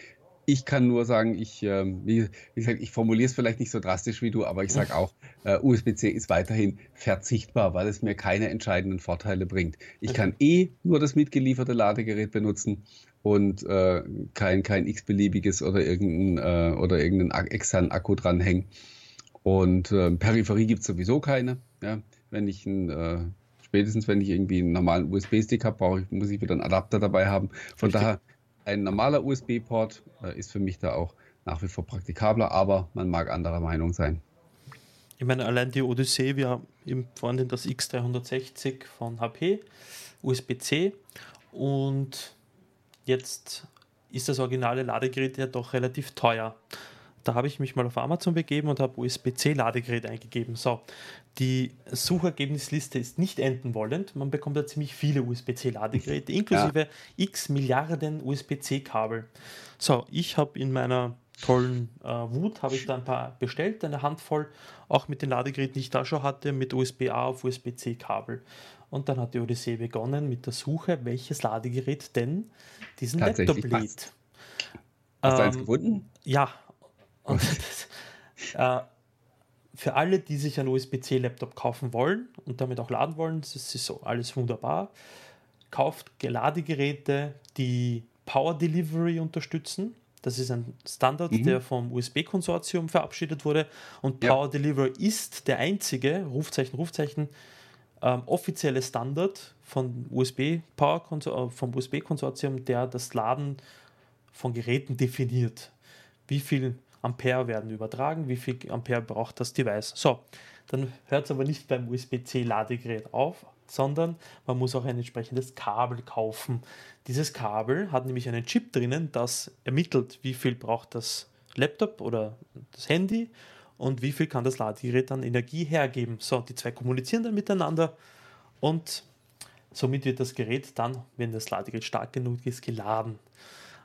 ich kann nur sagen, ich, äh, wie, wie, gesagt, ich formuliere es vielleicht nicht so drastisch wie du, aber ich sage auch, äh, USB-C ist weiterhin verzichtbar, weil es mir keine entscheidenden Vorteile bringt. Ich okay. kann eh nur das mitgelieferte Ladegerät benutzen und äh, kein, kein x-beliebiges oder irgendeinen, äh, oder irgendeinen externen Akku dranhängen. Und äh, Peripherie gibt es sowieso keine. Ja? Wenn ich ein, äh, spätestens wenn ich irgendwie einen normalen USB-Stick habe, muss ich wieder einen Adapter dabei haben. Von Richtig. daher ein normaler USB-Port äh, ist für mich da auch nach wie vor praktikabler, aber man mag anderer Meinung sein. Ich meine, allein die Odyssee, wir haben vorhin das X360 von HP, USB-C und jetzt ist das originale Ladegerät ja doch relativ teuer. Da habe ich mich mal auf Amazon begeben und habe USB-C-Ladegerät eingegeben. So, die Suchergebnisliste ist nicht enden wollend. Man bekommt da ziemlich viele USB-C-Ladegeräte, inklusive ja. x Milliarden USB-C-Kabel. So, ich habe in meiner tollen äh, Wut habe ich da ein paar bestellt, eine Handvoll, auch mit den Ladegeräten, die ich da schon hatte, mit USB-A auf USB-C-Kabel. Und dann hat die Odyssee begonnen mit der Suche, welches Ladegerät denn diesen Laptop lädt. Hast du eins ähm, gefunden? Ja. Und (laughs) äh, für alle, die sich einen USB-C-Laptop kaufen wollen und damit auch laden wollen, das ist so alles wunderbar. Kauft Ladegeräte, die Power Delivery unterstützen. Das ist ein Standard, mhm. der vom USB-Konsortium verabschiedet wurde. Und Power ja. Delivery ist der einzige, Rufzeichen, Rufzeichen, ähm, offizielle Standard von USB Power äh, vom USB-Konsortium, der das Laden von Geräten definiert. Wie viel Ampere werden übertragen, wie viel Ampere braucht das Device. So, dann hört es aber nicht beim USB-C-Ladegerät auf, sondern man muss auch ein entsprechendes Kabel kaufen. Dieses Kabel hat nämlich einen Chip drinnen, das ermittelt, wie viel braucht das Laptop oder das Handy und wie viel kann das Ladegerät an Energie hergeben. So, die zwei kommunizieren dann miteinander und somit wird das Gerät dann, wenn das Ladegerät stark genug ist, geladen.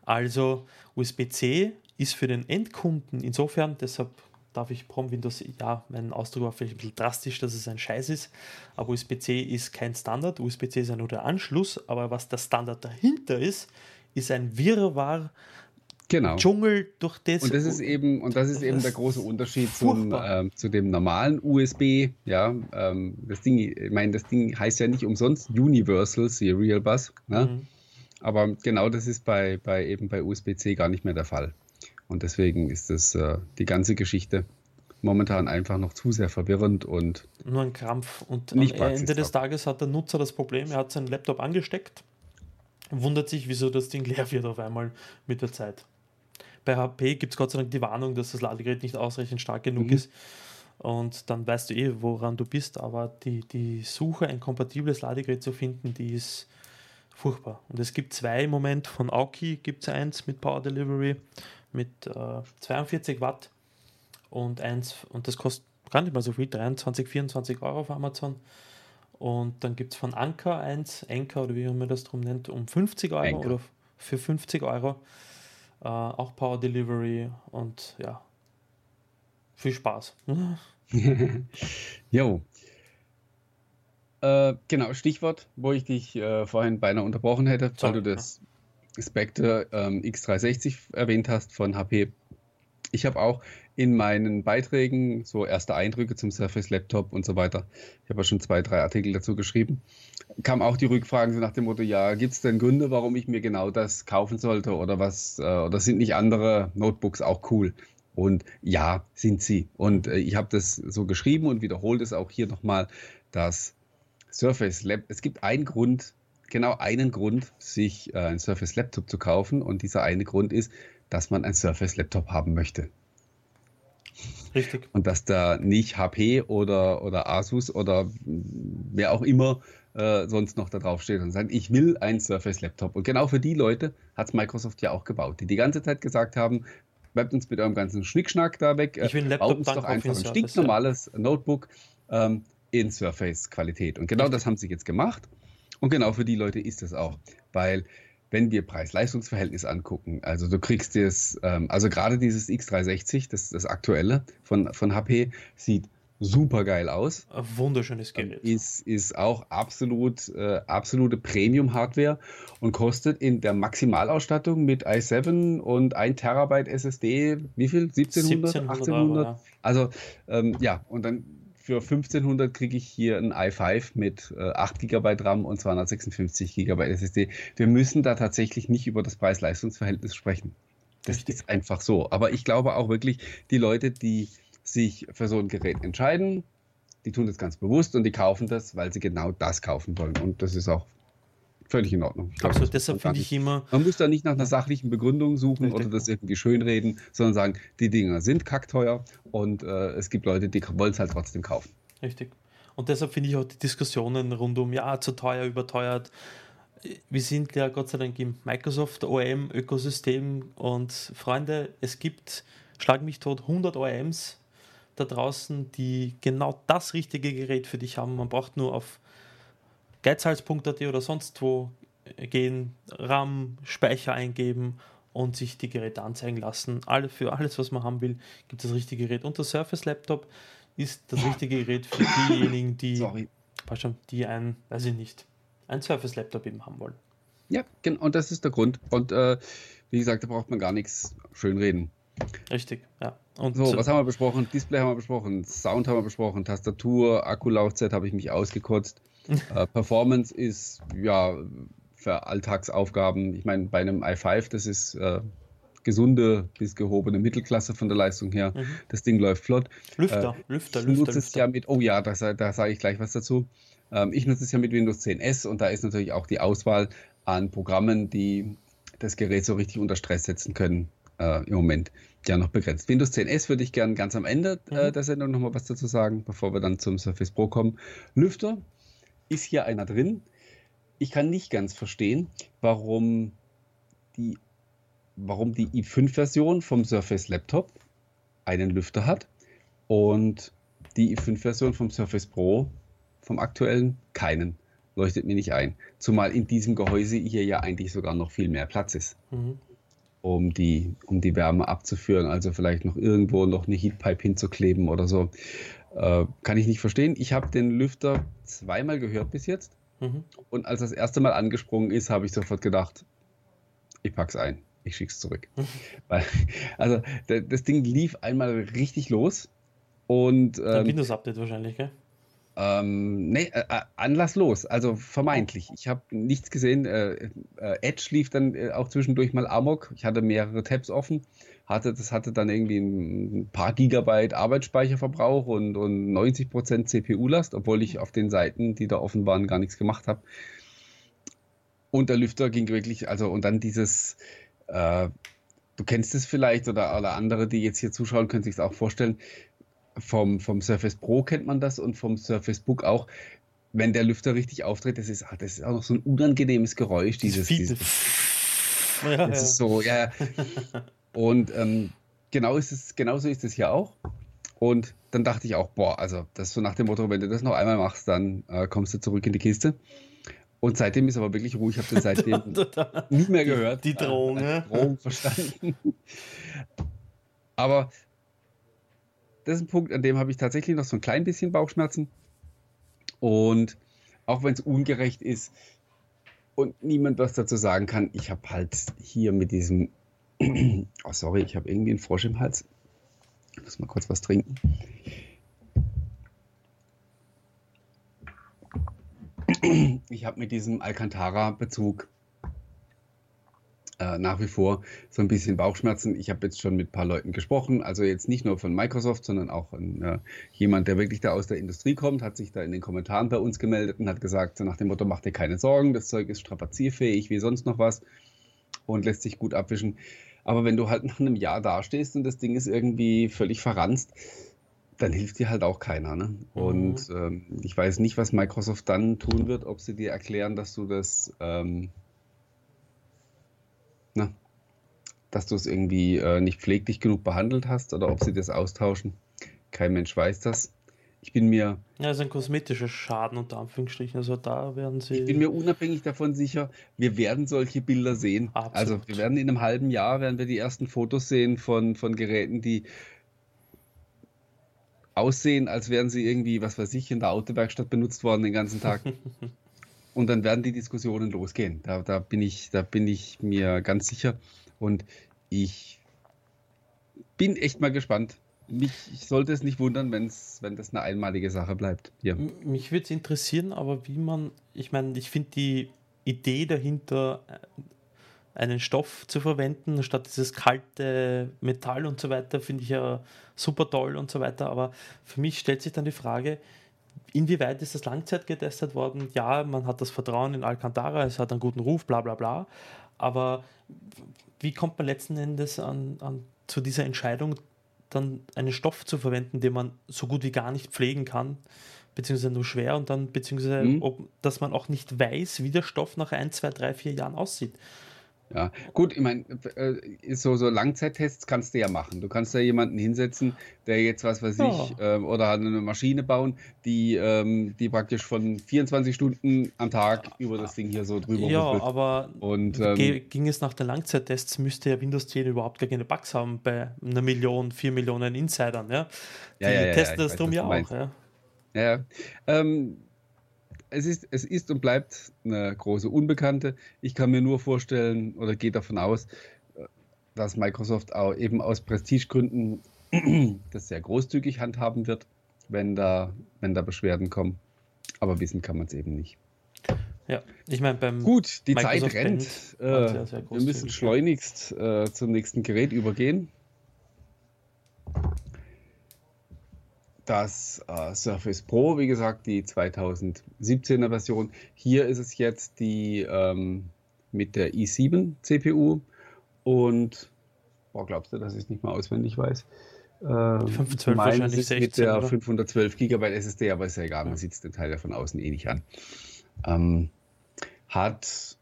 Also USB-C ist für den Endkunden insofern, deshalb darf ich Prom Windows, ja, mein Ausdruck war vielleicht ein bisschen drastisch, dass es ein Scheiß ist, aber USB-C ist kein Standard, USB-C ist ja nur der Anschluss, aber was der Standard dahinter ist, ist ein Wirrwarr, genau. Dschungel durch das. Und das ist eben, und das ist eben der große (laughs) Unterschied zum, äh, zu dem normalen USB. Ja, ähm, das Ding, ich meine, das Ding heißt ja nicht umsonst Universal Serial Bus. Ne? Mhm. Aber genau das ist bei, bei eben bei USB-C gar nicht mehr der Fall. Und deswegen ist das äh, die ganze Geschichte momentan einfach noch zu sehr verwirrend und nur ein Krampf. Und am Ende des Tages hat der Nutzer das Problem, er hat seinen Laptop angesteckt, wundert sich, wieso das Ding (laughs) leer wird auf einmal mit der Zeit. Bei HP gibt es Gott sei Dank die Warnung, dass das Ladegerät nicht ausreichend stark genug mhm. ist. Und dann weißt du eh, woran du bist. Aber die, die Suche, ein kompatibles Ladegerät zu finden, die ist furchtbar. Und es gibt zwei im Moment. Von Aoki gibt es eins mit Power Delivery mit äh, 42 Watt und eins, und das kostet gar nicht mal so viel, 23, 24 Euro auf Amazon. Und dann gibt es von Anker eins, Anker oder wie man das drum nennt, um 50 Euro Anker. oder für 50 Euro. Äh, auch Power Delivery und ja, viel Spaß. (laughs) jo. Äh, genau, Stichwort, wo ich dich äh, vorhin beinahe unterbrochen hätte, weil du das Spectre ähm, X360 erwähnt hast von HP. Ich habe auch in meinen Beiträgen so erste Eindrücke zum Surface Laptop und so weiter. Ich habe ja schon zwei, drei Artikel dazu geschrieben. Kam auch die Rückfragen nach dem Motto: Ja, gibt es denn Gründe, warum ich mir genau das kaufen sollte oder was? Äh, oder sind nicht andere Notebooks auch cool? Und ja, sind sie. Und äh, ich habe das so geschrieben und wiederhole es auch hier nochmal, dass Surface Lab, es gibt einen Grund, genau einen Grund, sich äh, ein Surface Laptop zu kaufen. Und dieser eine Grund ist, dass man ein Surface Laptop haben möchte. Richtig. Und dass da nicht HP oder, oder Asus oder wer auch immer äh, sonst noch da drauf steht und sagt, ich will ein Surface Laptop. Und genau für die Leute hat es Microsoft ja auch gebaut, die die ganze Zeit gesagt haben, bleibt uns mit eurem ganzen Schnickschnack da weg. Ich will ein Laptop, uns doch einfach ein stinknormales ja. Notebook ähm, in Surface-Qualität. Und genau Richtig. das haben sie jetzt gemacht. Und genau für die Leute ist es auch, weil wenn wir Preis-Leistungs-Verhältnis angucken, also du kriegst das, ähm, also gerade dieses X360, das, das aktuelle von, von HP, sieht super geil aus. Ein wunderschönes Gerät. Ist, ist auch absolut, äh, absolute Premium-Hardware und kostet in der Maximalausstattung mit i7 und 1 Terabyte SSD, wie viel? 1700? 1700 1800? Euro, ja. Also, ähm, ja, und dann für 1500 kriege ich hier ein i5 mit äh, 8 GB RAM und 256 GB SSD. Wir müssen da tatsächlich nicht über das Preis-Leistungs-Verhältnis sprechen. Das Richtig. ist einfach so. Aber ich glaube auch wirklich, die Leute, die sich für so ein Gerät entscheiden, die tun das ganz bewusst und die kaufen das, weil sie genau das kaufen wollen. Und das ist auch völlig in Ordnung. Absolut, deshalb finde ich immer. Man muss da nicht nach einer sachlichen Begründung suchen oder das irgendwie schönreden, sondern sagen, die Dinger sind kackteuer und äh, es gibt Leute, die wollen es halt trotzdem kaufen. Richtig. Und deshalb finde ich auch die Diskussionen rund um, ja, zu teuer, überteuert, wir sind ja Gott sei Dank im Microsoft OEM-Ökosystem und Freunde, es gibt, schlag mich tot, 100 OEMs da draußen, die genau das richtige Gerät für dich haben. Man braucht nur auf geizhals.at oder sonst wo gehen, RAM, Speicher eingeben und sich die Geräte anzeigen lassen. Alle, für alles, was man haben will, gibt es das richtige Gerät. Und der Surface Laptop ist das richtige Gerät für diejenigen, die, Sorry. Schon, die ein, weiß ich nicht, ein Surface-Laptop eben haben wollen. Ja, genau, und das ist der Grund. Und äh, wie gesagt, da braucht man gar nichts schönreden. Richtig, ja. Und so, was haben wir besprochen? Display haben wir besprochen, Sound haben wir besprochen, Tastatur, Akkulaufzeit habe ich mich ausgekotzt. Äh, Performance ist ja für Alltagsaufgaben. Ich meine, bei einem i5, das ist äh, gesunde bis gehobene Mittelklasse von der Leistung her. Mhm. Das Ding läuft flott. Lüfter, äh, Lüfter, Lüfter. Ich nutze es ja mit, oh ja, da, da sage ich gleich was dazu. Ähm, ich nutze es ja mit Windows 10 S und da ist natürlich auch die Auswahl an Programmen, die das Gerät so richtig unter Stress setzen können, äh, im Moment ja noch begrenzt. Windows 10 S würde ich gerne ganz am Ende äh, mhm. der Sendung nochmal was dazu sagen, bevor wir dann zum Surface Pro kommen. Lüfter ist hier einer drin. Ich kann nicht ganz verstehen, warum die, warum die i5-Version vom Surface Laptop einen Lüfter hat und die i5-Version vom Surface Pro vom aktuellen keinen. Leuchtet mir nicht ein. Zumal in diesem Gehäuse hier ja eigentlich sogar noch viel mehr Platz ist, mhm. um, die, um die Wärme abzuführen. Also vielleicht noch irgendwo noch eine Heatpipe hinzukleben oder so. Äh, kann ich nicht verstehen. Ich habe den Lüfter zweimal gehört bis jetzt. Mhm. Und als das erste Mal angesprungen ist, habe ich sofort gedacht, ich pack's ein. Ich schick's zurück. Mhm. (laughs) Weil, also das Ding lief einmal richtig los. Und, ähm, Windows-Update wahrscheinlich, gell? Ähm, nee, äh, äh, anlasslos, also vermeintlich. Ich habe nichts gesehen. Äh, äh, Edge lief dann äh, auch zwischendurch mal amok. Ich hatte mehrere Tabs offen. Hatte, das hatte dann irgendwie ein paar Gigabyte Arbeitsspeicherverbrauch und, und 90% CPU-Last, obwohl ich auf den Seiten, die da offen waren, gar nichts gemacht habe. Und der Lüfter ging wirklich, also und dann dieses, äh, du kennst es vielleicht oder, oder andere, die jetzt hier zuschauen, können sich es auch vorstellen vom, vom Surface Pro kennt man das und vom Surface Book auch. Wenn der Lüfter richtig auftritt, das ist, ah, das ist auch noch so ein unangenehmes Geräusch. Dieses, dieses (laughs) ja, das ja. ist so, ja. (laughs) Und ähm, genau ist es, genauso ist es hier auch. Und dann dachte ich auch, boah, also das ist so nach dem Motto, wenn du das noch einmal machst, dann äh, kommst du zurück in die Kiste. Und seitdem ist aber wirklich ruhig. Ich habe den (laughs) seitdem nicht mehr gehört. Die, die Drohung, äh, Drohung verstanden. (laughs) aber das ist ein Punkt, an dem habe ich tatsächlich noch so ein klein bisschen Bauchschmerzen. Und auch wenn es ungerecht ist und niemand was dazu sagen kann, ich habe halt hier mit diesem, (clears throat) oh sorry, ich habe irgendwie einen Frosch im Hals. Ich muss mal kurz was trinken. (clears throat) Ich habe mit diesem Alcantara-Bezug äh, nach wie vor so ein bisschen Bauchschmerzen. Ich habe jetzt schon mit ein paar Leuten gesprochen, also jetzt nicht nur von Microsoft, sondern auch ein, äh, jemand, der wirklich da aus der Industrie kommt, hat sich da in den Kommentaren bei uns gemeldet und hat gesagt, so nach dem Motto, mach dir keine Sorgen, das Zeug ist strapazierfähig wie sonst noch was und lässt sich gut abwischen. Aber wenn du halt nach einem Jahr dastehst und das Ding ist irgendwie völlig verranzt, dann hilft dir halt auch keiner. Ne? Mhm. Und ähm, ich weiß nicht, was Microsoft dann tun wird, ob sie dir erklären, dass du das ähm, na, dass du es irgendwie äh, nicht pfleglich genug behandelt hast oder ob sie das austauschen. Kein Mensch weiß das. Ich bin mir. Ja, das ist ein kosmetischer Schaden unter Anführungsstrichen. Also da werden sie. Ich bin mir unabhängig davon sicher, wir werden solche Bilder sehen. Absolut. Also wir werden in einem halben Jahr werden wir die ersten Fotos sehen von, von Geräten, die aussehen, als wären sie irgendwie, was weiß ich, in der Autowerkstatt benutzt worden den ganzen Tag. (laughs) Und dann werden die Diskussionen losgehen. Da, da, bin ich, da bin ich mir ganz sicher. Und ich bin echt mal gespannt. Mich ich sollte es nicht wundern, wenn's, wenn das eine einmalige Sache bleibt. Hier. Mich würde es interessieren, aber wie man, ich meine, ich finde die Idee dahinter, äh, einen Stoff zu verwenden, statt dieses kalte Metall und so weiter, finde ich ja super toll und so weiter. Aber für mich stellt sich dann die Frage, inwieweit ist das Langzeit getestet worden? Ja, man hat das Vertrauen in Alcantara, es hat einen guten Ruf, bla bla bla. Aber wie kommt man letzten Endes an, an zu dieser Entscheidung, dann einen Stoff zu verwenden, den man so gut wie gar nicht pflegen kann, beziehungsweise nur schwer und dann, beziehungsweise, mhm. ob, dass man auch nicht weiß, wie der Stoff nach ein, zwei, drei, vier Jahren aussieht. Ja, gut, ich meine, äh, so, so Langzeittests kannst du ja machen. Du kannst ja jemanden hinsetzen, der jetzt, was weiß ja. ich, äh, oder eine Maschine bauen, die, ähm, die praktisch von 24 Stunden am Tag über das Ding hier so drüber Ja, ruppelt. aber Und, ähm, ging es nach den Langzeittests, müsste ja Windows 10 überhaupt gar keine Bugs haben bei einer Million, vier Millionen Insidern, ja? Die ja, ja, testen das drum ja auch, ja. Ja, ähm, es ist, es ist und bleibt eine große Unbekannte. Ich kann mir nur vorstellen oder gehe davon aus, dass Microsoft auch eben aus Prestigegründen (clears throat) das sehr großzügig handhaben wird, wenn da, wenn da Beschwerden kommen. Aber wissen kann man es eben nicht. Ja, ich meine, beim. Gut, die Microsoft Zeit rennt. Äh, wir müssen schleunigst äh, zum nächsten Gerät übergehen. Das äh, Surface Pro, wie gesagt, die 2017er Version. Hier ist es jetzt die ähm, mit der i7 CPU und boah, glaubst du, dass ich es nicht mal auswendig weiß? Äh, 512 wahrscheinlich ist 16, mit der oder? 512 GB SSD, aber ist ja egal, man sieht es den Teil ja von außen eh nicht an. Ähm, hat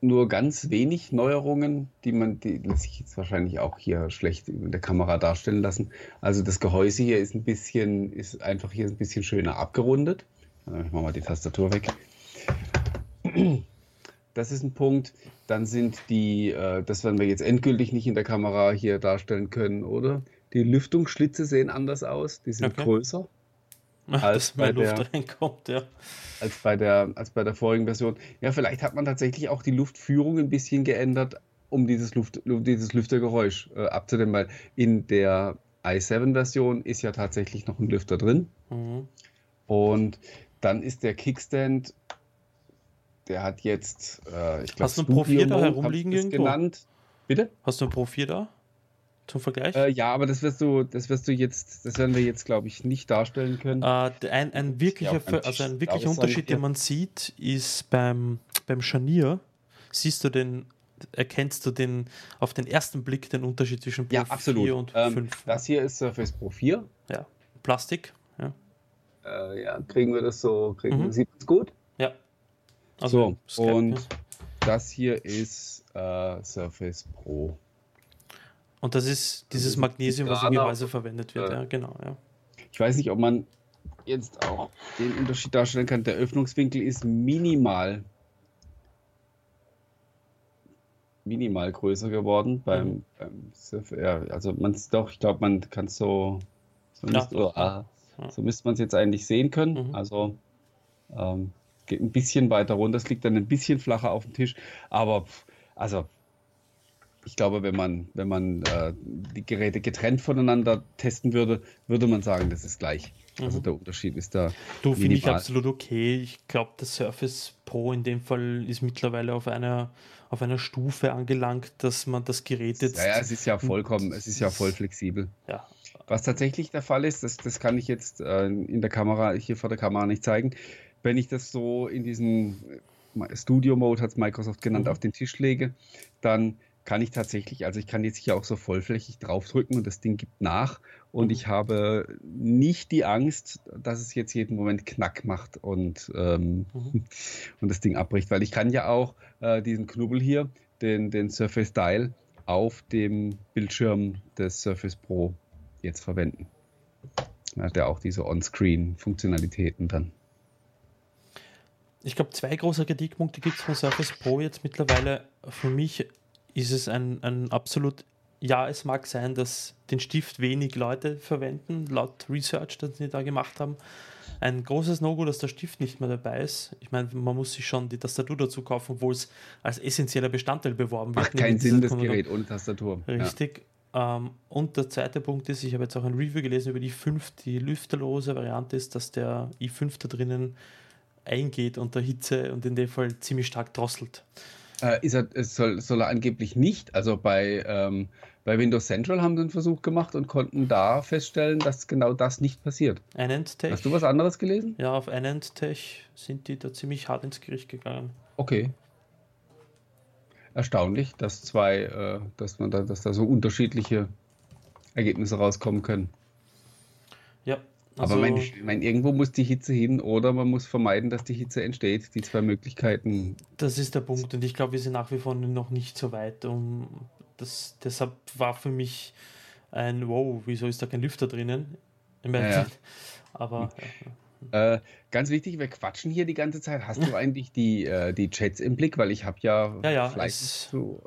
nur ganz wenig Neuerungen, die man, die lässt sich jetzt wahrscheinlich auch hier schlecht in der Kamera darstellen lassen. Also das Gehäuse hier ist ein bisschen, ist einfach hier ein bisschen schöner abgerundet. Ich mache mal die Tastatur weg. Das ist ein Punkt. Dann sind die, äh, das werden wir jetzt endgültig nicht in der Kamera hier darstellen können, oder? Die Lüftungsschlitze sehen anders aus, die sind okay. größer. Als mehr Luft der, reinkommt, ja. Als bei, der, als bei der vorigen Version. Ja, vielleicht hat man tatsächlich auch die Luftführung ein bisschen geändert, um dieses, Luft, dieses Lüftergeräusch äh, abzudämmen, weil in der i7-Version ist ja tatsächlich noch ein Lüfter drin. Mhm. Und dann ist der Kickstand, der hat jetzt, äh, ich glaube, Hast du ein Profil da herumliegen irgendwo? genannt. Bitte? Hast du ein Profil da? Zum Vergleich? Äh, ja, aber das wirst du, das wirst du jetzt, das werden wir jetzt, glaube ich, nicht darstellen können. Äh, ein, ein wirklicher, also ein wirklicher Unterschied, den man sieht, ist beim, beim Scharnier, siehst du den, erkennst du den auf den ersten Blick den Unterschied zwischen Pro ja, absolut. 4 und ähm, 5. Das hier ist Surface Pro 4. Ja, Plastik. Ja, äh, ja kriegen wir das so, kriegen mhm. wir, sieht es gut? Ja. Also so, und ja. das hier ist äh, Surface Pro und das ist dieses also Magnesium, was Gehäuse verwendet wird. Ja. ja, genau. Ja. Ich weiß nicht, ob man jetzt auch den Unterschied darstellen kann. Der Öffnungswinkel ist minimal minimal größer geworden beim, mhm. beim Surf, ja, also man doch, ich glaube, man kann so so, ja, müsst, oder, ah, so müsste man es jetzt eigentlich sehen können. Mhm. Also ähm, geht ein bisschen weiter runter, es liegt dann ein bisschen flacher auf dem Tisch, aber also ich glaube, wenn man, wenn man äh, die Geräte getrennt voneinander testen würde, würde man sagen, das ist gleich. Also mhm. der Unterschied ist da. Du finde ich absolut okay. Ich glaube, der Surface Pro in dem Fall ist mittlerweile auf einer, auf einer Stufe angelangt, dass man das Gerät jetzt. Ja, ja es ist ja vollkommen, es ist ja voll flexibel. Ja. Was tatsächlich der Fall ist, das, das kann ich jetzt äh, in der Kamera, hier vor der Kamera nicht zeigen. Wenn ich das so in diesen äh, Studio-Mode, hat es Microsoft genannt, mhm. auf den Tisch lege, dann kann ich tatsächlich, also ich kann jetzt hier auch so vollflächig draufdrücken und das Ding gibt nach und mhm. ich habe nicht die Angst, dass es jetzt jeden Moment Knack macht und, ähm, mhm. (laughs) und das Ding abbricht, weil ich kann ja auch äh, diesen Knubbel hier, den, den Surface Dial, auf dem Bildschirm des Surface Pro jetzt verwenden. Da hat er auch diese On-Screen-Funktionalitäten dann. Ich glaube, zwei große Kritikpunkte gibt es von Surface Pro jetzt mittlerweile. Für mich ist es ein, ein absolut ja, es mag sein, dass den Stift wenig Leute verwenden, laut Research, das sie da gemacht haben. Ein großes No-Go, dass der Stift nicht mehr dabei ist. Ich meine, man muss sich schon die Tastatur dazu kaufen, obwohl es als essentieller Bestandteil beworben wird. Macht keinen Sinn, das Gerät ohne Tastatur. Richtig. Ja. Ähm, und der zweite Punkt ist, ich habe jetzt auch ein Review gelesen über die i5, die lüfterlose Variante ist, dass der i5 da drinnen eingeht unter Hitze und in dem Fall ziemlich stark drosselt. Äh, ist er, soll, soll er angeblich nicht. Also bei, ähm, bei Windows Central haben sie einen Versuch gemacht und konnten da feststellen, dass genau das nicht passiert. Anandtech. Hast du was anderes gelesen? Ja, auf Anandtech sind die da ziemlich hart ins Gericht gegangen. Okay. Erstaunlich, dass zwei, äh, dass man da, dass da so unterschiedliche Ergebnisse rauskommen können. Ja, also, Aber mein, mein, irgendwo muss die Hitze hin oder man muss vermeiden, dass die Hitze entsteht. Die zwei Möglichkeiten. Das ist der Punkt und ich glaube, wir sind nach wie vor noch nicht so weit. Um das, deshalb war für mich ein Wow, wieso ist da kein Lüfter drinnen? Ja, ja. Aber. (laughs) Äh, ganz wichtig, wir quatschen hier die ganze Zeit. Hast du (laughs) eigentlich die, äh, die Chats im Blick? Weil ich habe ja, ja, ja fleißig so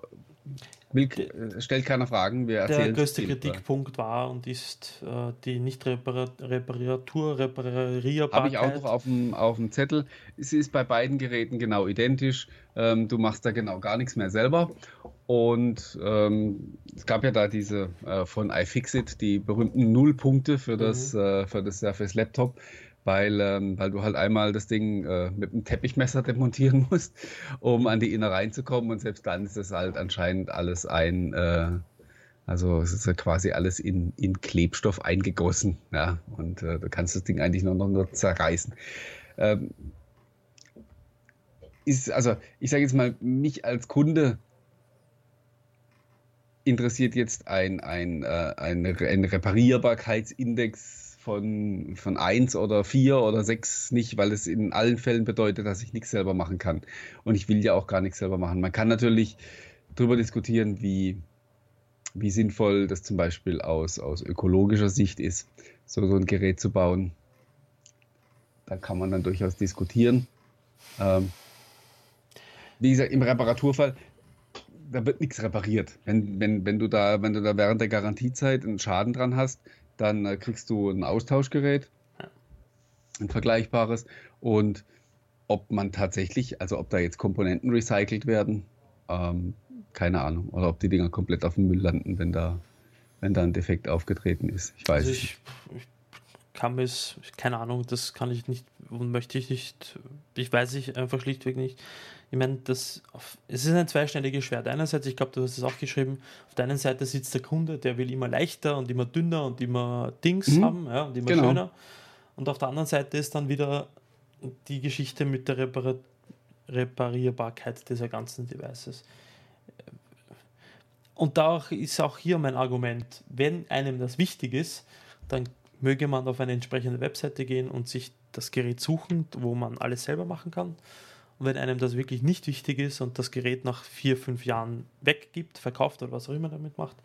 Will, äh, stellt keiner Fragen. Wir der größte Kritikpunkt war und ist äh, die nicht Reparatur, Reparierbarkeit. Habe ich auch noch auf dem, auf dem Zettel. Es ist bei beiden Geräten genau identisch. Ähm, du machst da genau gar nichts mehr selber. Und ähm, es gab ja da diese äh, von iFixit, die berühmten Nullpunkte für das, mhm. äh, für das Surface Laptop weil, ähm, weil du halt einmal das Ding äh, mit einem Teppichmesser demontieren (laughs) musst, um an die Innereien zu kommen. Und selbst dann ist es halt anscheinend alles ein, äh, also es ist ja quasi alles in, in Klebstoff eingegossen. Ja, und äh, du kannst das Ding eigentlich nur noch nur zerreißen. Ähm, ist, also ich sage jetzt mal, mich als Kunde interessiert jetzt ein, ein, äh, ein, ein Reparierbarkeitsindex von, von 1 oder 4 oder 6 nicht, weil es in allen Fällen bedeutet, dass ich nichts selber machen kann. Und ich will ja auch gar nichts selber machen. Man kann natürlich darüber diskutieren, wie, wie sinnvoll das zum Beispiel aus, aus ökologischer Sicht ist, so, so ein Gerät zu bauen. Da kann man dann durchaus diskutieren. Ähm, wie gesagt, im Reparaturfall, da wird nichts repariert. Wenn, wenn, wenn, du da, wenn du da während der Garantiezeit einen Schaden dran hast, dann äh, kriegst du ein Austauschgerät, ein vergleichbares. Und ob man tatsächlich, also ob da jetzt Komponenten recycelt werden, ähm, keine Ahnung. Oder ob die Dinger komplett auf dem Müll landen, wenn da, wenn da ein Defekt aufgetreten ist. Ich weiß also ich, ich kann es, keine Ahnung, das kann ich nicht und möchte ich nicht, ich weiß ich einfach schlichtweg nicht ich meine, das, es ist ein zweischneidiges Schwert. Einerseits, ich glaube, du hast es auch geschrieben, auf der einen Seite sitzt der Kunde, der will immer leichter und immer dünner und immer Dings mhm. haben ja, und immer genau. schöner. Und auf der anderen Seite ist dann wieder die Geschichte mit der Repar Reparierbarkeit dieser ganzen Devices. Und da ist auch hier mein Argument, wenn einem das wichtig ist, dann möge man auf eine entsprechende Webseite gehen und sich das Gerät suchen, wo man alles selber machen kann. Wenn einem das wirklich nicht wichtig ist und das Gerät nach vier, fünf Jahren weggibt, verkauft oder was auch immer damit macht,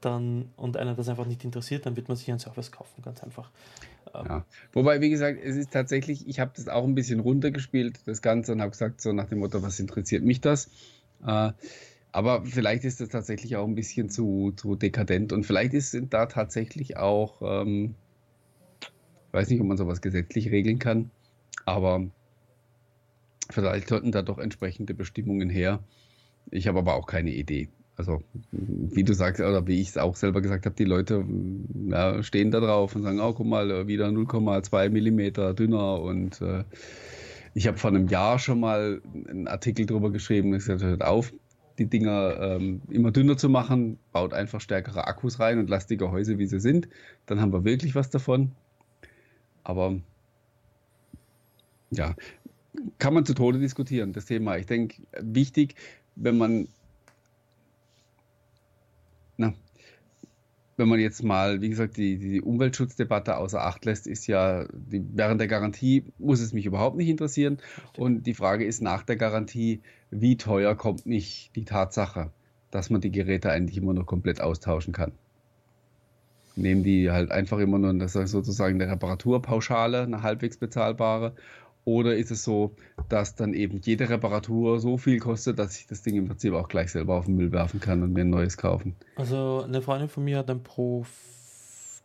dann und einer das einfach nicht interessiert, dann wird man sich einen Service kaufen, ganz einfach. Ähm, ja. Wobei, wie gesagt, es ist tatsächlich, ich habe das auch ein bisschen runtergespielt, das Ganze, und habe gesagt, so nach dem Motto, was interessiert mich das? Äh, aber vielleicht ist das tatsächlich auch ein bisschen zu, zu dekadent und vielleicht ist da tatsächlich auch, ähm, weiß nicht, ob man sowas gesetzlich regeln kann, aber Vielleicht sollten da doch entsprechende Bestimmungen her. Ich habe aber auch keine Idee. Also, wie du sagst, oder wie ich es auch selber gesagt habe, die Leute ja, stehen da drauf und sagen, oh, guck mal, wieder 0,2 Millimeter dünner. Und äh, ich habe vor einem Jahr schon mal einen Artikel darüber geschrieben, gesagt, hört auf, die Dinger ähm, immer dünner zu machen, baut einfach stärkere Akkus rein und lasst die Gehäuse, wie sie sind. Dann haben wir wirklich was davon. Aber ja, kann man zu Tode diskutieren, das Thema. Ich denke, wichtig, wenn man, na, wenn man jetzt mal, wie gesagt, die, die Umweltschutzdebatte außer Acht lässt, ist ja, die, während der Garantie muss es mich überhaupt nicht interessieren. Und die Frage ist nach der Garantie, wie teuer kommt mich die Tatsache, dass man die Geräte eigentlich immer noch komplett austauschen kann. Nehmen die halt einfach immer nur, das ist sozusagen eine Reparaturpauschale, eine halbwegs bezahlbare, Oder ist es so, dass dann eben jede Reparatur so viel kostet, dass ich das Ding im Prinzip auch gleich selber auf den Müll werfen kann und mir ein neues kaufen? Also eine Freundin von mir hat ein Pro,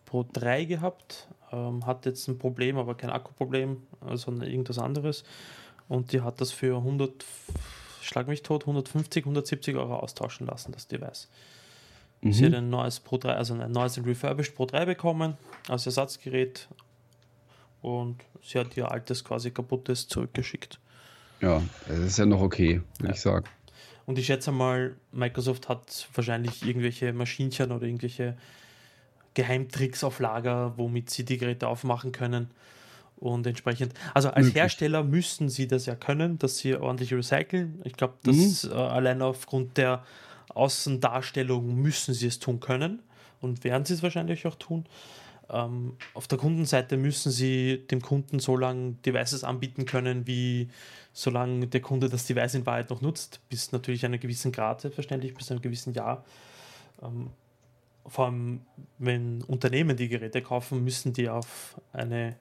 Pro 3 gehabt, ähm, hat jetzt ein Problem, aber kein Akkuproblem, sondern irgendwas anderes. Und die hat das für 100, schlag mich tot, 150, 170 Euro austauschen lassen, das Device. Mhm. Sie hat ein neues Pro 3, also ein neues Refurbished Pro 3 bekommen als Ersatzgerät und sie hat ihr altes quasi kaputtes zurückgeschickt. Ja, das ist ja noch okay, würde ja. ich sagen. Und ich schätze mal, Microsoft hat wahrscheinlich irgendwelche Maschinchen oder irgendwelche Geheimtricks auf Lager, womit sie die Geräte aufmachen können. Und entsprechend, also als Möglich. Hersteller müssen sie das ja können, dass sie ordentlich recyceln. Ich glaube, dass mhm. äh, allein aufgrund der Außendarstellung müssen sie es tun können und werden sie es wahrscheinlich auch tun. Ähm, auf der Kundenseite müssen sie dem Kunden so lange Devices anbieten können, wie solange der Kunde das Device in Wahrheit noch nutzt, bis natürlich einen gewissen Grad, selbstverständlich, bis einem gewissen Jahr. Ähm, vor allem, wenn Unternehmen die Geräte kaufen, müssen die auf eine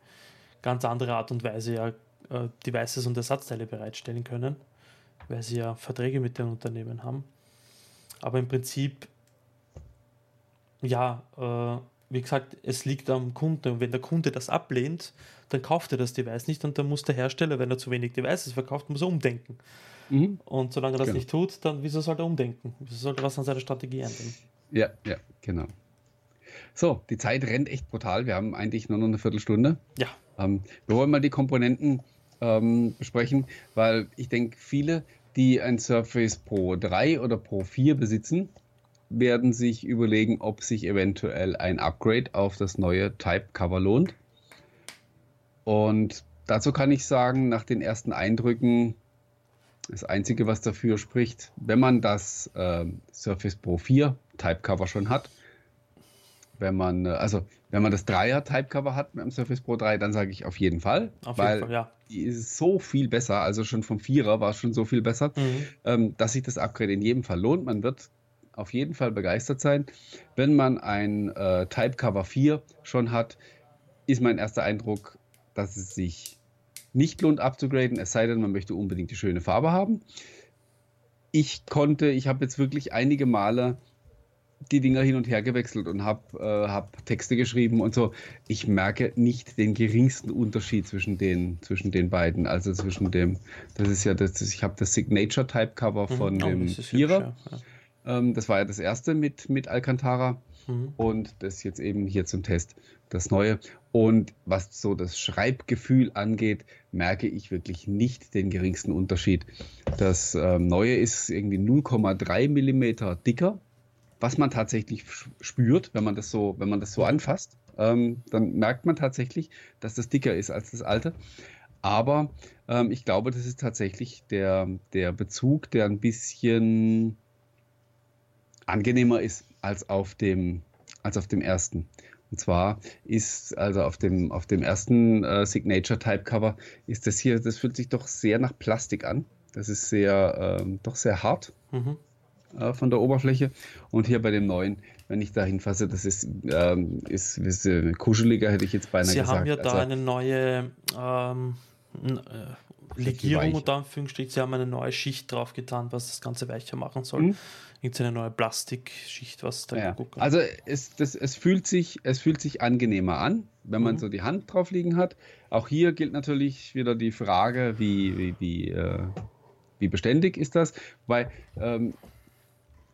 ganz andere Art und Weise ja äh, Devices und Ersatzteile bereitstellen können, weil sie ja Verträge mit den Unternehmen haben. Aber im Prinzip, ja, äh, wie gesagt, es liegt am Kunden. Und wenn der Kunde das ablehnt, dann kauft er das Device nicht und dann muss der Hersteller, wenn er zu wenig Devices verkauft, muss er umdenken. Mhm. Und solange er das genau. nicht tut, dann wieso soll er umdenken? Wieso soll er was an seiner Strategie ändern? Ja, ja, genau. So, die Zeit rennt echt brutal. Wir haben eigentlich nur noch eine Viertelstunde. Ja. Ähm, wir wollen mal die Komponenten ähm, besprechen, weil ich denke, viele, die ein Surface Pro 3 oder Pro 4 besitzen, werden sich überlegen, ob sich eventuell ein Upgrade auf das neue Type Cover lohnt. Und dazu kann ich sagen, nach den ersten Eindrücken, das Einzige, was dafür spricht, wenn man das äh, Surface Pro 4 Type Cover schon hat, wenn man, äh, also wenn man das Dreier Typecover hat mit dem Surface Pro 3, dann sage ich auf jeden Fall. Auf weil jeden Fall, ja. Die ist so viel besser, also schon vom Vierer war es schon so viel besser, mhm. ähm, dass sich das Upgrade in jedem Fall lohnt. Man wird auf jeden Fall begeistert sein. Wenn man ein äh, Typecover 4 schon hat, ist mein erster Eindruck, dass es sich nicht lohnt abzugraden, es sei denn, man möchte unbedingt die schöne Farbe haben. Ich konnte, ich habe jetzt wirklich einige Male die Dinger hin und her gewechselt und habe äh, hab Texte geschrieben und so. Ich merke nicht den geringsten Unterschied zwischen den, zwischen den beiden. Also zwischen dem, das ist ja das, ich habe das Signature Type Cover mhm. von oh, dem Vierer. Ja. Ähm, das war ja das erste mit, mit Alcantara. Mhm. Und das jetzt eben hier zum Test, das neue. Und was so das Schreibgefühl angeht, merke ich wirklich nicht den geringsten Unterschied. Das ähm, neue ist irgendwie 0,3 Millimeter dicker was man tatsächlich spürt, wenn man das so, wenn man das so anfasst, ähm, dann merkt man tatsächlich, dass das dicker ist als das alte. Aber ähm, ich glaube, das ist tatsächlich der, der Bezug, der ein bisschen angenehmer ist als auf dem, als auf dem ersten. Und zwar ist also auf dem, auf dem ersten äh, Signature Type Cover ist das hier, das fühlt sich doch sehr nach Plastik an. Das ist sehr, ähm, doch sehr hart. Mhm äh, von der Oberfläche. Und hier bei dem neuen, wenn ich da hinfasse, das ist, ähm, ist, ist äh, kuscheliger, hätte ich jetzt beinahe Sie gesagt. Sie haben ja da also, eine neue ähm, äh, Legierung unter Anführungsstrichen. Sie haben eine neue Schicht drauf getan, was das Ganze weicher machen soll. Mhm. Irgendeine neue Plastikschicht, was da ja. Also es, das, es, fühlt sich, es fühlt sich angenehmer an, wenn man mhm. so die Hand drauf liegen hat. Auch hier gilt natürlich wieder die Frage, wie, wie, wie, äh, wie beständig ist das? Weil ähm,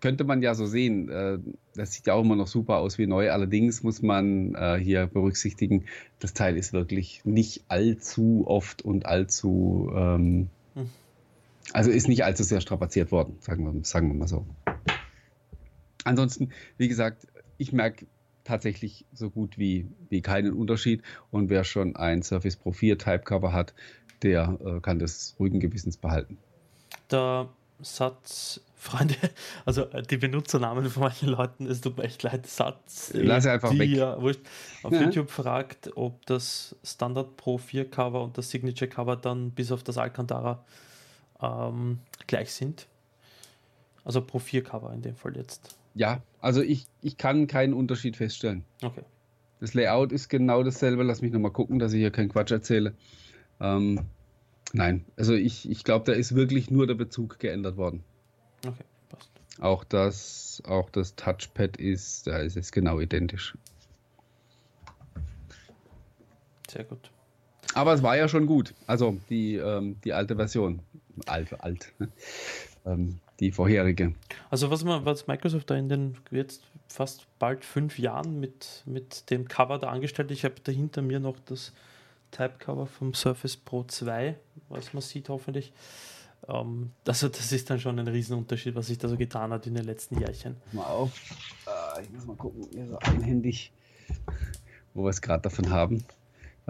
könnte man ja so sehen. Äh, das sieht ja auch immer noch super aus wie neu. Allerdings muss man äh, hier berücksichtigen, das Teil ist wirklich nicht allzu oft und allzu, ähm, hm. also ist nicht allzu sehr strapaziert worden, sagen wir, sagen wir mal so. Ansonsten, wie gesagt, ich merke tatsächlich so gut wie, wie keinen Unterschied. Und wer schon ein Surface Pro 4 Type Cover hat, der äh, kann das ruhigen Gewissens behalten. Der Satz Freunde, (laughs) also äh, die Benutzernamen von manchen Leuten, es tut mir echt leid, Satz. Lass einfach weg. Ja, auf ja. YouTube fragt, ob das Standard Pro 4 Cover und das Signature Cover dann bis auf das Alcantara ähm, gleich sind. Also Pro 4 Cover in dem Fall jetzt. Ja, also ich, ich kann keinen Unterschied feststellen. Okay. Das Layout ist genau dasselbe. Lass mich nochmal gucken, dass ich hier keinen Quatsch erzähle. Ähm, Nein, also ich, ich glaube, da ist wirklich nur der Bezug geändert worden. Okay, passt. Auch das, auch das Touchpad ist, da ist es genau identisch. Sehr gut. Aber es war ja schon gut. Also die, ähm, die alte Version. Alt, alt. (laughs) Ne? Ähm, die vorherige. Also was, man, was Microsoft da in den jetzt fast bald fünf Jahren mit, mit dem Cover da angestellt, ich habe da hinter mir noch das Type-Cover vom Surface Pro 2, was man sieht hoffentlich. Ähm, also das ist dann schon ein Riesenunterschied, was sich da so getan hat in den letzten Jahrchen. Mal auf. Äh, ich muss mal gucken, so einhändig, wo wir es gerade davon haben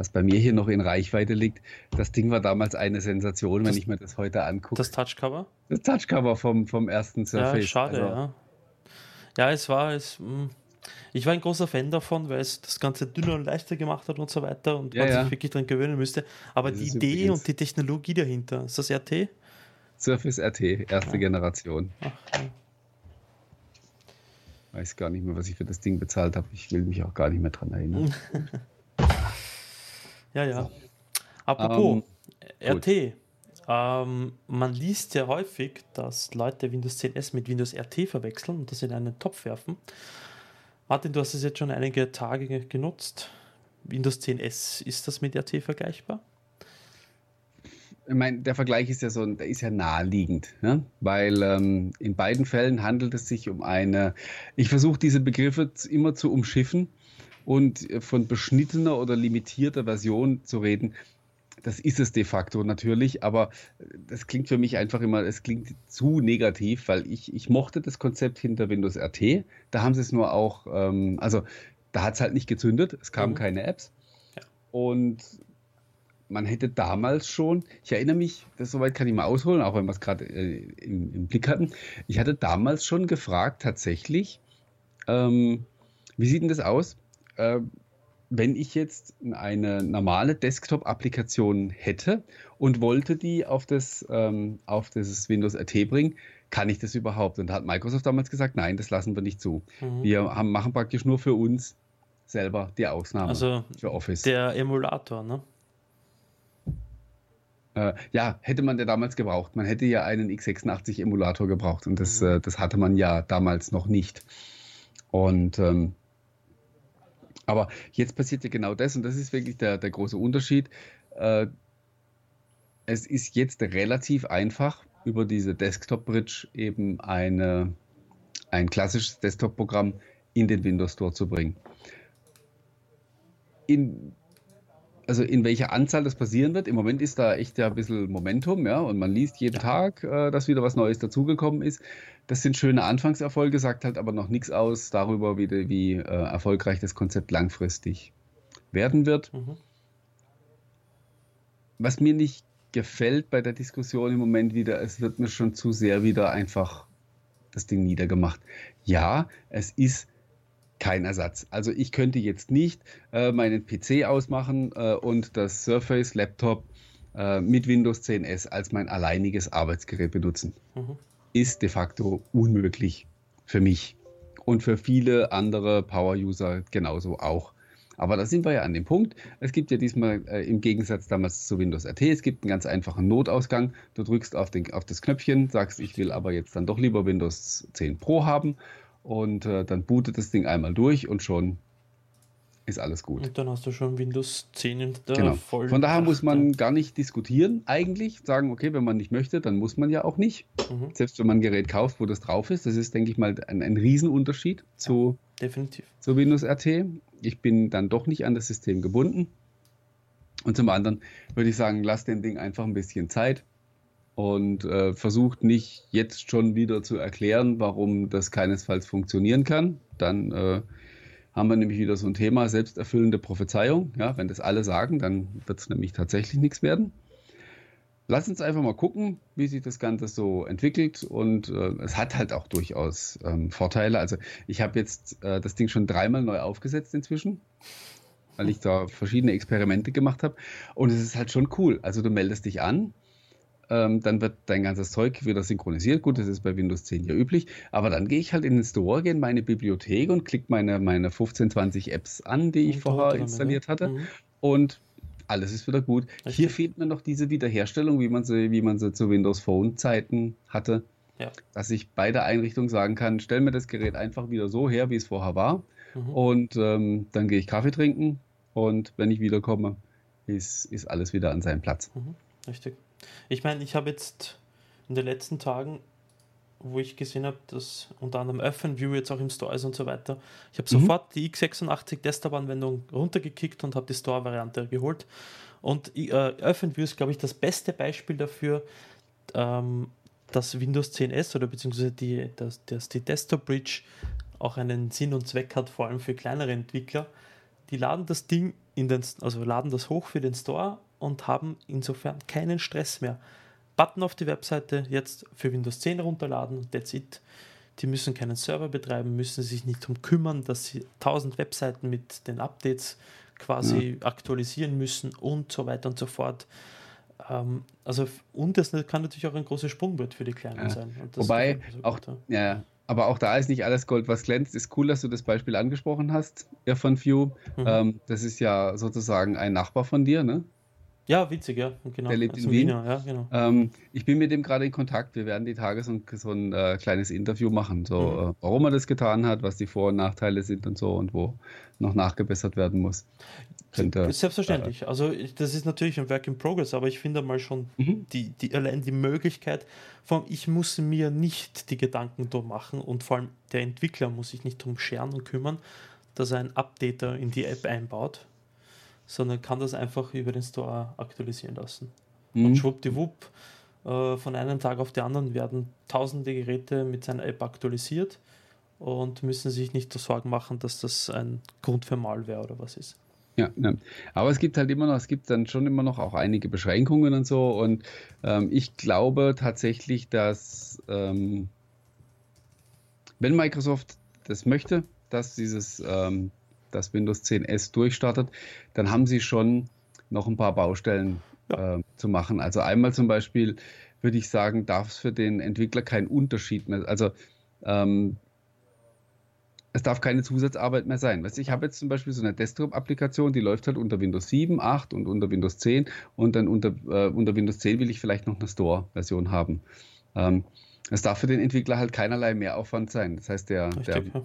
was bei mir hier noch in Reichweite liegt. Das Ding war damals eine Sensation, das, wenn ich mir das heute angucke. Das Touchcover? Das Touchcover vom, vom ersten Surface. Ja, schade, also, ja. Ja, es war, es, hm, ich war ein großer Fan davon, weil es das Ganze dünner und leichter gemacht hat und so weiter und ja, man ja. sich wirklich daran gewöhnen müsste. Aber das die Idee und die Technologie dahinter, ist das RT? Surface RT, erste ja. Generation. Ach, ja. Weiß gar nicht mehr, was ich für das Ding bezahlt habe. Ich will mich auch gar nicht mehr dran erinnern. (laughs) Ja, ja. So. Apropos ähm, RT. Ähm, man liest ja häufig, dass Leute Windows 10 S mit Windows RT verwechseln und das in einen Topf werfen. Martin, du hast es jetzt schon einige Tage genutzt. Windows 10 S, ist das mit RT vergleichbar? Ich meine, der Vergleich ist ja so, der ist ja naheliegend, ne? weil ähm, in beiden Fällen handelt es sich um eine, ich versuche diese Begriffe immer zu umschiffen, und von beschnittener oder limitierter Version zu reden, das ist es de facto natürlich, aber das klingt für mich einfach immer, es klingt zu negativ, weil ich, ich mochte das Konzept hinter Windows RT. Da haben sie es nur auch, ähm, also da hat es halt nicht gezündet, es kamen mhm. keine Apps. Ja. Und man hätte damals schon, ich erinnere mich, das soweit kann ich mal ausholen, auch wenn wir es gerade äh, im, im, Blick hatten, ich hatte damals schon gefragt, tatsächlich, ähm, wie sieht denn das aus? Äh, wenn ich jetzt eine normale Desktop-Applikation hätte und wollte die auf das, ähm, auf das Windows RT bringen, kann ich das überhaupt? Und da hat Microsoft damals gesagt, nein, das lassen wir nicht zu. Mhm. Wir haben, machen praktisch nur für uns selber die Ausnahme also für Office. Der Emulator, ne? Äh, ja, hätte man der damals gebraucht. Man hätte ja einen x86-Emulator gebraucht und das, mhm. äh, das hatte man ja damals noch nicht. Und ähm, aber jetzt passiert ja genau das und das ist wirklich der, der große Unterschied. Äh, es ist jetzt relativ einfach, über diese Desktop-Bridge eben eine, ein klassisches Desktop-Programm in den Windows Store zu bringen. In, also in welcher Anzahl das passieren wird. Im Moment ist da echt ja ein bisschen Momentum, ja, und man liest jeden Tag, äh, dass wieder was Neues dazugekommen ist. Das sind schöne Anfangserfolge, sagt halt aber noch nichts aus darüber, wie, wie äh, erfolgreich das Konzept langfristig werden wird. Mhm. Was mir nicht gefällt bei der Diskussion im Moment wieder, es wird mir schon zu sehr wieder einfach das Ding niedergemacht. Ja, es ist kein Ersatz. Also ich könnte jetzt nicht äh, meinen PC ausmachen äh, und das Surface Laptop äh, mit Windows 10 S als mein alleiniges Arbeitsgerät benutzen. Mhm ist de facto unmöglich für mich und für viele andere Power-User genauso auch. Aber da sind wir ja an dem Punkt. Es gibt ja diesmal äh, im Gegensatz damals zu Windows RT, es gibt einen ganz einfachen Notausgang. Du drückst auf, den, auf das Knöpfchen, sagst, ich will aber jetzt dann doch lieber Windows 10 Pro haben und äh, dann bootet das Ding einmal durch und schon ist alles gut. Und dann hast du schon Windows 10 in der genau. Von daher muss man gar nicht diskutieren, eigentlich. Sagen, okay, wenn man nicht möchte, dann muss man ja auch nicht. Mhm. Selbst wenn man ein Gerät kauft, wo das drauf ist. Das ist, denke ich mal, ein, ein Riesenunterschied zu, ja, definitiv. zu Windows RT. Ich bin dann doch nicht an das System gebunden. Und zum anderen würde ich sagen, lasst dem Ding einfach ein bisschen Zeit und äh, versucht nicht jetzt schon wieder zu erklären, warum das keinesfalls funktionieren kann. Dann äh, haben wir nämlich wieder so ein Thema selbsterfüllende Prophezeiung. Ja, wenn das alle sagen, dann wird es nämlich tatsächlich nichts werden. Lass uns einfach mal gucken, wie sich das Ganze so entwickelt und äh, es hat halt auch durchaus ähm, Vorteile. Also ich habe jetzt äh, das Ding schon dreimal neu aufgesetzt inzwischen, weil ich da verschiedene Experimente gemacht habe und es ist halt schon cool. Also du meldest dich an, ähm, dann wird dein ganzes Zeug wieder synchronisiert. Gut, das ist bei Windows 10 ja üblich. Aber dann gehe ich halt in den Store, gehe in meine Bibliothek und klicke meine, meine 15, 20 Apps an, die ich vorher installiert hatte. Mhm. Und alles ist wieder gut. Richtig. Hier fehlt mir noch diese Wiederherstellung, wie man sie, wie man sie zu Windows Phone Zeiten hatte. Ja. Dass ich bei der Einrichtung sagen kann, stell mir das Gerät einfach wieder so her, wie es vorher war. Mhm. Und ähm, dann gehe ich Kaffee trinken und wenn ich wiederkomme, ist, ist alles wieder an seinem Platz. Mhm. Richtig. Ich meine, ich habe jetzt in den letzten Tagen wo ich gesehen habe, dass unter anderem OpenView jetzt auch im Store ist und so weiter. Ich habe mhm. sofort die x86 Desktop-Anwendung runtergekickt und habe die Store-Variante geholt. Und äh, OpenView ist, glaube ich, das beste Beispiel dafür, ähm, dass Windows 10S oder beziehungsweise die, dass, dass die Desktop Bridge auch einen Sinn und Zweck hat, vor allem für kleinere Entwickler. Die laden das Ding in den, also laden das hoch für den Store und haben insofern keinen Stress mehr. Button auf die Webseite, jetzt für Windows 10 runterladen, that's it. Die müssen keinen Server betreiben, müssen sich nicht darum kümmern, dass sie 1000 Webseiten mit den Updates quasi ja. aktualisieren müssen und so weiter und so fort. Ähm, also, und das kann natürlich auch ein großes Sprungbrett für die Kleinen ja. sein. Wobei, so auch, gut, ja. ja. aber auch da ist nicht alles Gold, was glänzt. Ist cool, dass du das Beispiel angesprochen hast, ja, von View. Mhm. Ähm, das ist ja sozusagen ein Nachbar von dir, ne? Ja, witzig, ja, genau. Der lebt in Wien. Wiener, ja, genau. Ähm, ich bin mit dem gerade in Kontakt. Wir werden die Tage so ein, so ein äh, kleines Interview machen, so mhm. äh, warum er das getan hat, was die Vor- und Nachteile sind und so und wo noch nachgebessert werden muss. Könnte, Selbstverständlich. Äh, also das ist natürlich ein Work in Progress, aber ich finde mal schon mhm. die, die, allein die Möglichkeit, von ich muss mir nicht die Gedanken drum machen und vor allem der Entwickler muss sich nicht drum scheren und kümmern, dass er einen Updater in die App einbaut sondern kann das einfach über den Store aktualisieren lassen. Mhm. Und schwuppdiwupp, äh, von einem Tag auf den anderen werden tausende Geräte mit seiner App aktualisiert und müssen sich nicht Sorgen machen, dass das ein Grund für Malware oder was ist. Ja, ja, aber es gibt halt immer noch, es gibt dann schon immer noch auch einige Beschränkungen und so. Und ähm, ich glaube tatsächlich, dass ähm, wenn Microsoft das möchte, dass dieses ähm, dass Windows 10S durchstartet, dann haben sie schon noch ein paar Baustellen ja. äh, zu machen. Also einmal zum Beispiel würde ich sagen, darf es für den Entwickler keinen Unterschied mehr. Also ähm, es darf keine Zusatzarbeit mehr sein. Weißt, ich habe jetzt zum Beispiel so eine Desktop-Applikation, die läuft halt unter Windows 7, 8 und unter Windows 10 und dann unter, äh, unter Windows 10 will ich vielleicht noch eine Store-Version haben. Ähm, es darf für den Entwickler halt keinerlei Mehraufwand sein. Das heißt, der, Richtig, der, ja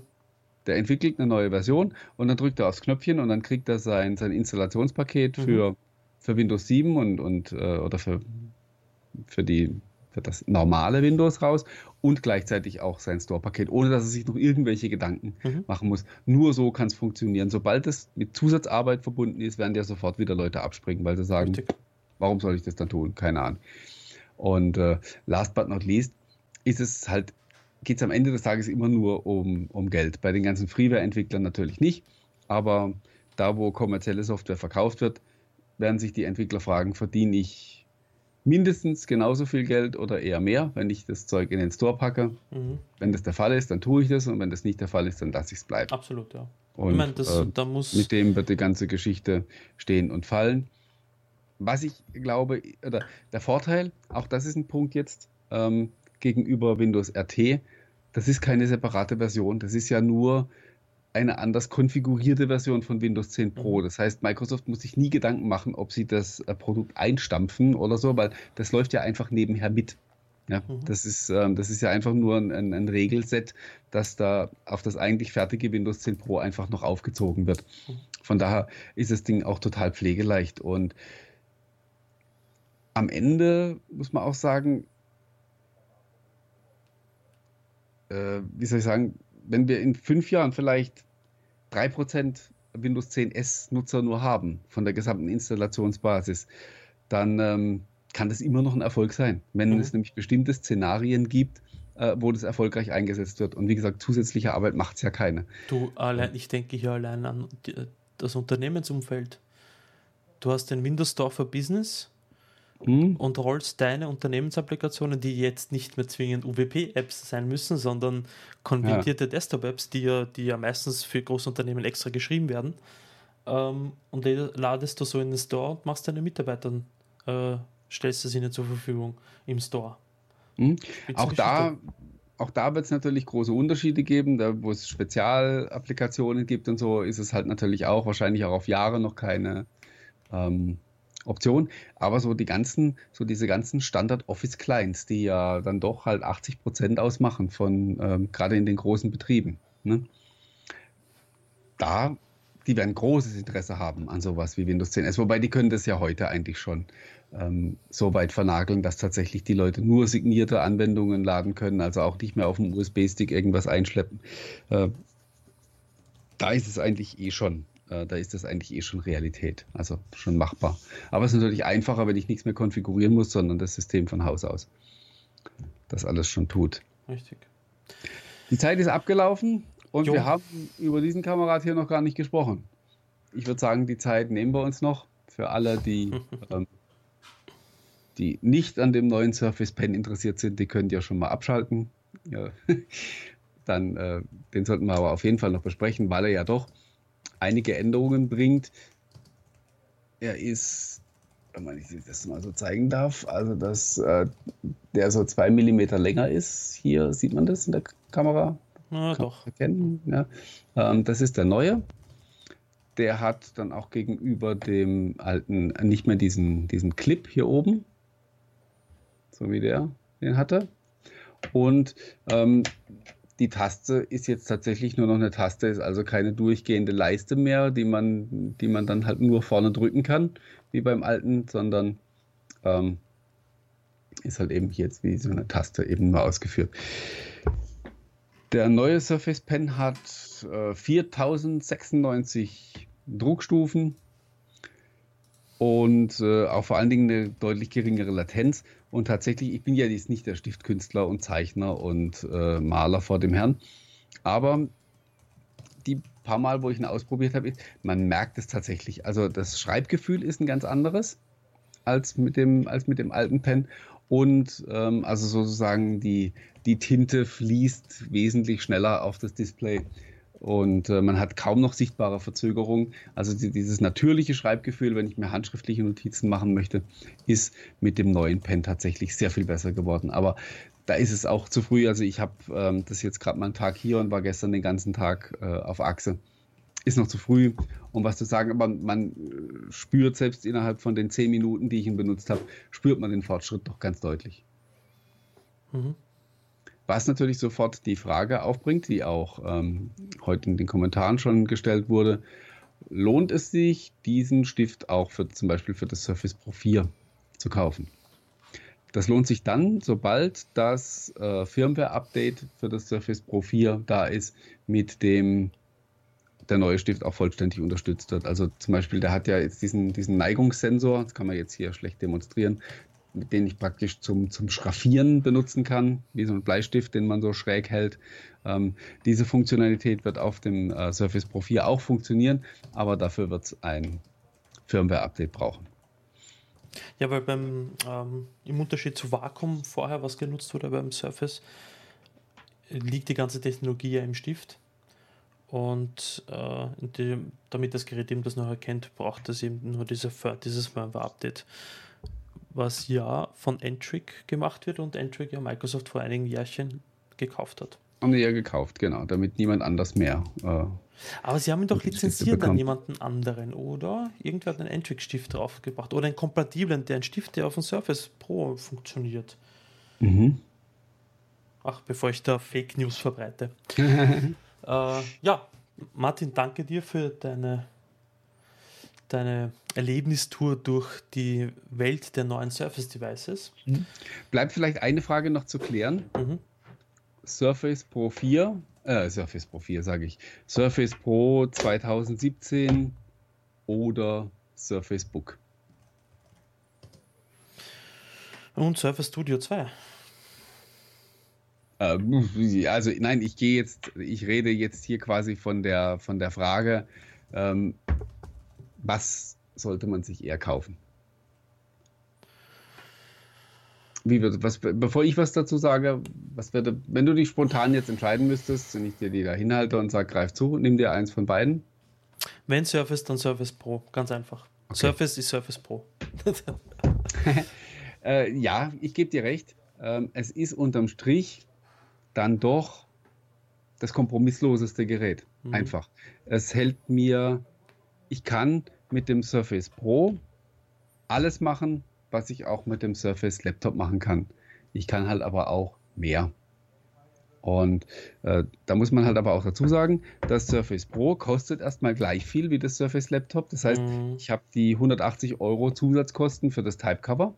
der entwickelt eine neue Version und dann drückt er aufs Knöpfchen und dann kriegt er sein, sein Installationspaket mhm. für, für Windows 7 und, und äh, oder für, für, die, für das normale Windows raus und gleichzeitig auch sein Store-Paket, ohne dass er sich noch irgendwelche Gedanken mhm. machen muss. Nur so kann es funktionieren. Sobald es mit Zusatzarbeit verbunden ist, werden ja sofort wieder Leute abspringen, weil sie sagen, Richtig. warum soll ich das dann tun? Keine Ahnung. Und äh, last but not least ist es halt geht es am Ende des Tages immer nur um, um Geld. Bei den ganzen Freeware-Entwicklern natürlich nicht, aber da, wo kommerzielle Software verkauft wird, werden sich die Entwickler fragen, verdiene ich mindestens genauso viel Geld oder eher mehr, wenn ich das Zeug in den Store packe. Mhm. Wenn das der Fall ist, dann tue ich das und wenn das nicht der Fall ist, dann lasse ich es bleiben. Absolut, ja. Und ich meine, das, äh, da muss mit dem wird die ganze Geschichte stehen und fallen. Was ich glaube, oder der Vorteil, auch das ist ein Punkt jetzt ähm, gegenüber Windows RT, das ist keine separate Version. Das ist ja nur eine anders konfigurierte Version von Windows 10 Pro. Mhm. Das heißt, Microsoft muss sich nie Gedanken machen, ob sie das äh, Produkt einstampfen oder so, weil das läuft ja einfach nebenher mit. Ja, mhm. das, ist, ähm, das ist ja einfach nur ein, ein, ein, Regelset, das da auf das eigentlich fertige Windows 10 Pro einfach noch aufgezogen wird. Mhm. Von daher ist das Ding auch total pflegeleicht. Und am Ende muss man auch sagen, äh, wie soll ich sagen, wenn wir in fünf Jahren vielleicht 3% Windows 10 S-Nutzer nur haben von der gesamten Installationsbasis, dann ähm, kann das immer noch ein Erfolg sein, wenn mhm. es nämlich bestimmte Szenarien gibt, äh, wo das erfolgreich eingesetzt wird. Und wie gesagt, zusätzliche Arbeit macht es ja keine. Du, allein, ich denke hier allein an das Unternehmensumfeld. Du hast den Windows Store for Business, mhm. und rollst deine Unternehmensapplikationen, die jetzt nicht mehr zwingend UWP-Apps sein müssen, sondern konvertierte ja. Desktop-Apps, die ja, die ja meistens für Großunternehmen extra geschrieben werden, ähm, und ladest du so in den Store und machst deine Mitarbeitern, äh, stellst es ihnen zur Verfügung im Store. Mhm. Auch da auch da wird es natürlich große Unterschiede geben. Da, wo es Spezialapplikationen gibt und so, ist es halt natürlich auch wahrscheinlich auch auf Jahre noch keine, ähm, Option. Aber so die ganzen, so diese ganzen Standard-Office-Clients, die ja dann doch halt 80 Prozent ausmachen von ähm, gerade in den großen Betrieben. Ne? Da, die werden großes Interesse haben an sowas wie Windows 10 S, wobei die können das ja heute eigentlich schon ähm, so weit vernageln, dass tatsächlich die Leute nur signierte Anwendungen laden können, also auch nicht mehr auf dem USB-Stick irgendwas einschleppen. Äh, da ist es eigentlich eh schon äh, da ist das eigentlich eh schon Realität, also schon machbar. Aber es ist natürlich einfacher, wenn ich nichts mehr konfigurieren muss, sondern das System von Haus aus das alles schon tut. Richtig. Die Zeit ist abgelaufen und jo. wir haben über diesen Kamerad hier noch gar nicht gesprochen. Ich würde sagen, die Zeit nehmen wir uns noch für alle, die, (laughs) ähm, die nicht an dem neuen Surface Pen interessiert sind. Die könnt ihr schon mal abschalten. Ja. (laughs) Dann, äh, den sollten wir aber auf jeden Fall noch besprechen, weil er ja doch einige Änderungen bringt. Er ist, wenn man das mal so zeigen darf, also dass äh, der so zwei Millimeter länger ist. Hier sieht man das in der Kamera. Ja, Kann doch. Erkennen. Ja. Ähm, das ist der neue. Der hat dann auch gegenüber dem alten nicht mehr diesen, diesen Clip hier oben, so wie der den hatte. Und ähm, die Taste ist jetzt tatsächlich nur noch eine Taste, ist also keine durchgehende Leiste mehr, die man, die man dann halt nur vorne drücken kann, wie beim alten, sondern ähm, ist halt eben jetzt wie so eine Taste eben nur ausgeführt. Der neue Surface Pen hat äh, 4096 Druckstufen und äh, auch vor allen Dingen eine deutlich geringere Latenz. Und tatsächlich, ich bin ja jetzt nicht der Stiftkünstler und Zeichner und äh, Maler vor dem Herrn, aber die paar Mal, wo ich ihn ausprobiert habe, man merkt es tatsächlich. Also das Schreibgefühl ist ein ganz anderes als mit dem, als mit dem alten Pen. Und ähm, also sozusagen die, die Tinte fließt wesentlich schneller auf das Display und äh, man hat kaum noch sichtbare Verzögerung. Also die, dieses natürliche Schreibgefühl, wenn ich mir handschriftliche Notizen machen möchte, ist mit dem neuen Pen tatsächlich sehr viel besser geworden. Aber da ist es auch zu früh. Also ich habe ähm, das jetzt gerade mal einen Tag hier und war gestern den ganzen Tag äh, auf Achse. Ist noch zu früh, um was zu sagen, aber man äh, spürt selbst innerhalb von den zehn Minuten, die ich ihn benutzt habe, spürt man den Fortschritt doch ganz deutlich. Mhm. Was natürlich sofort die Frage aufbringt, die auch ähm, heute in den Kommentaren schon gestellt wurde, lohnt es sich, diesen Stift auch für zum Beispiel für das Surface Pro 4 zu kaufen? Das lohnt sich dann, sobald das äh, Firmware-Update für das Surface Pro 4 da ist, mit dem der neue Stift auch vollständig unterstützt wird. Also zum Beispiel, der hat ja jetzt diesen, diesen Neigungssensor, das kann man jetzt hier schlecht demonstrieren, den ich praktisch zum, zum Schraffieren benutzen kann, wie so ein Bleistift, den man so schräg hält. Ähm, diese Funktionalität wird auf dem äh, Surface Pro 4 auch funktionieren, aber dafür wird es ein Firmware-Update brauchen. Ja, weil beim, ähm, im Unterschied zu Vakuum vorher, was genutzt wurde beim Surface, liegt die ganze Technologie ja im Stift. Und äh, die, damit das Gerät eben das noch erkennt, braucht es eben nur diese, dieses Firmware-Update was ja von Entric gemacht wird und Entric ja Microsoft vor einigen Jahrchen gekauft hat. Haben die ja gekauft, genau, damit niemand anders mehr. Äh, Aber sie haben ihn doch lizenziert an jemanden anderen, oder? Irgendwer hat einen Entric-Stift draufgebracht oder einen kompatiblen, der ein Stift, der auf dem Surface Pro funktioniert. Mhm. Ach, bevor ich da Fake News verbreite. (laughs) äh, ja, Martin, danke dir für deine deine Erlebnistour durch die Welt der neuen Surface Devices. Mhm. Bleibt vielleicht eine Frage noch zu klären. Mhm. Surface Pro 4, äh, Surface Pro 4 sage ich, Surface Pro 2017 oder Surface Book? Und Surface Studio 2. Ähm, also nein, ich gehe jetzt, ich rede jetzt hier quasi von der von der Frage, ähm, was sollte man sich eher kaufen? Wie was, bevor ich was dazu sage, was würde, wenn du dich spontan jetzt entscheiden müsstest, wenn ich dir die da hinhalte und sage, greif zu, nimm dir eins von beiden. Wenn Surface, dann Surface Pro, ganz einfach. Okay. Surface ist Surface Pro. (laughs) (laughs) äh, ja, ich gebe dir recht. Ähm, es ist unterm Strich dann doch das kompromissloseste Gerät. Mhm. Einfach. Es hält mir, ich kann mit dem Surface Pro alles machen, was ich auch mit dem Surface Laptop machen kann. Ich kann halt aber auch mehr. Und äh, da muss man halt aber auch dazu sagen, das Surface Pro kostet erstmal gleich viel wie das Surface Laptop. Das heißt, mhm. ich habe die 180 Euro Zusatzkosten für das Typecover.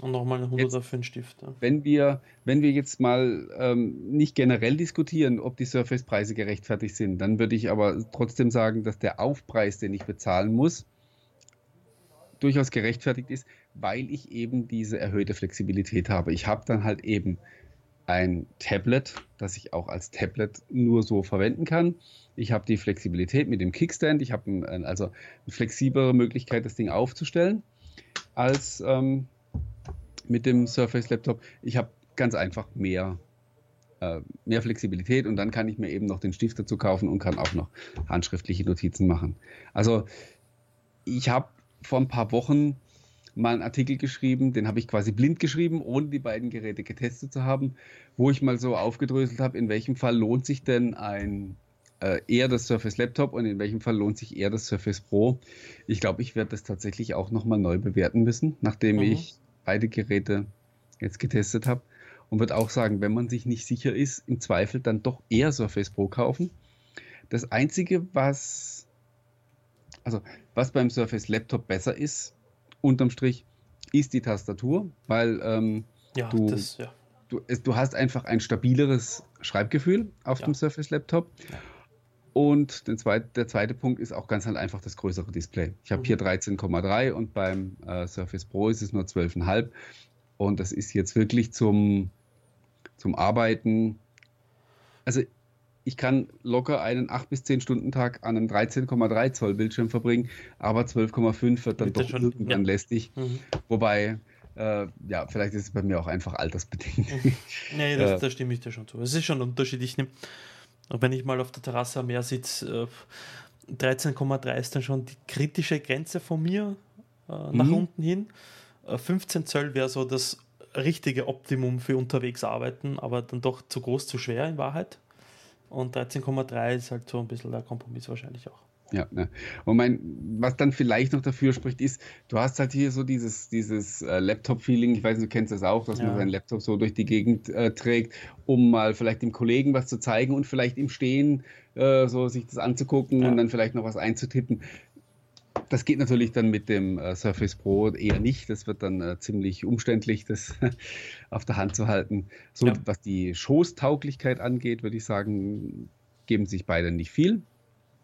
Und nochmal eine 100er für den Stift. Ja. Wenn, wir, wenn wir jetzt mal ähm, nicht generell diskutieren, ob die Surface-Preise gerechtfertigt sind, dann würde ich aber trotzdem sagen, dass der Aufpreis, den ich bezahlen muss, durchaus gerechtfertigt ist, weil ich eben diese erhöhte Flexibilität habe. Ich habe dann halt eben ein Tablet, das ich auch als Tablet nur so verwenden kann. Ich habe die Flexibilität mit dem Kickstand. Ich habe ein, also eine flexiblere Möglichkeit, das Ding aufzustellen als ähm, mit dem Surface Laptop. Ich habe ganz einfach mehr, äh, mehr Flexibilität und dann kann ich mir eben noch den Stift dazu kaufen und kann auch noch handschriftliche Notizen machen. Also ich habe vor ein paar Wochen mal einen Artikel geschrieben, den habe ich quasi blind geschrieben, ohne die beiden Geräte getestet zu haben, wo ich mal so aufgedröselt habe, in welchem Fall lohnt sich denn ein äh, eher das Surface Laptop und in welchem Fall lohnt sich eher das Surface Pro. Ich glaube, ich werde das tatsächlich auch nochmal neu bewerten müssen, nachdem mhm. ich beide Geräte jetzt getestet habe und würde auch sagen, wenn man sich nicht sicher ist, im Zweifel dann doch eher Surface Pro kaufen. Das Einzige, was also was beim Surface Laptop besser ist, unterm Strich, ist die Tastatur, weil ähm, ja, du, das, ja. du, du hast einfach ein stabileres Schreibgefühl auf ja. dem Surface Laptop. Und zweit, der zweite Punkt ist auch ganz halt einfach das größere Display. Ich habe mhm. hier 13,3 und beim äh, Surface Pro ist es nur 12,5. Und das ist jetzt wirklich zum, zum Arbeiten. Also ich kann locker einen 8 bis 10 Stunden Tag an einem 13,3 Zoll Bildschirm verbringen, aber 12,5 wird dann Bitte doch schon, irgendwann ja. lästig. Mhm. Wobei, äh, ja, vielleicht ist es bei mir auch einfach altersbedingt. (laughs) nee, das, äh, da stimme ich dir schon zu. Es ist schon unterschiedlich. wenn ich mal auf der Terrasse am Meer sitze, äh, 13,3 ist dann schon die kritische Grenze von mir äh, nach mhm. unten hin. 15 äh, Zoll wäre so das richtige Optimum für unterwegs arbeiten, aber dann doch zu groß, zu schwer in Wahrheit. Und 13,3 ist halt so ein bisschen der Kompromiss wahrscheinlich auch. Ja, ne. und mein, was dann vielleicht noch dafür spricht, ist, du hast halt hier so dieses, dieses äh, Laptop-Feeling, ich weiß nicht, du kennst das auch, dass ja. man seinen Laptop so durch die Gegend äh, trägt, um mal vielleicht dem Kollegen was zu zeigen und vielleicht im Stehen äh, so sich das anzugucken ja. und dann vielleicht noch was einzutippen. Das geht natürlich dann mit dem äh, Surface Pro eher nicht. Das wird dann äh, ziemlich umständlich, das (laughs) auf der Hand zu halten. So, ja. was die Schoßtauglichkeit angeht, würde ich sagen, geben sich beide nicht viel.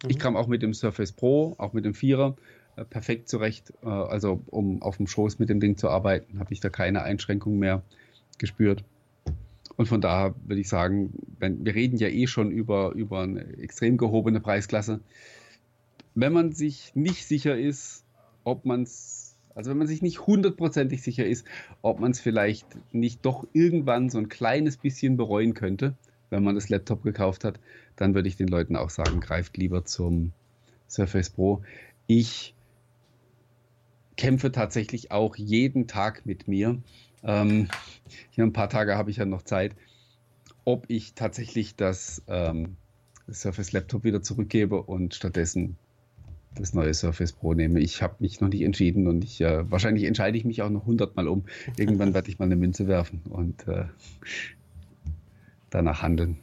Mhm. Ich kam auch mit dem Surface Pro, auch mit dem Vierer, äh, perfekt zurecht. Äh, also, um auf dem Schoß mit dem Ding zu arbeiten, habe ich da keine Einschränkung mehr gespürt. Und von daher würde ich sagen, wenn, wir reden ja eh schon über, über eine extrem gehobene Preisklasse wenn man sich nicht sicher ist, ob man es, also wenn man sich nicht hundertprozentig sicher ist, ob man es vielleicht nicht doch irgendwann so ein kleines bisschen bereuen könnte, wenn man das Laptop gekauft hat, dann würde ich den Leuten auch sagen, greift lieber zum Surface Pro. Ich kämpfe tatsächlich auch jeden Tag mit mir. Ähm, hier ein paar Tage habe ich ja noch Zeit, ob ich tatsächlich das, ähm, Surface Laptop wieder zurückgebe und stattdessen das neue Surface Pro nehme. Ich habe mich noch nicht entschieden und ich äh, wahrscheinlich entscheide ich mich auch noch hundertmal um. Irgendwann werde ich mal eine Münze werfen und äh, danach handeln.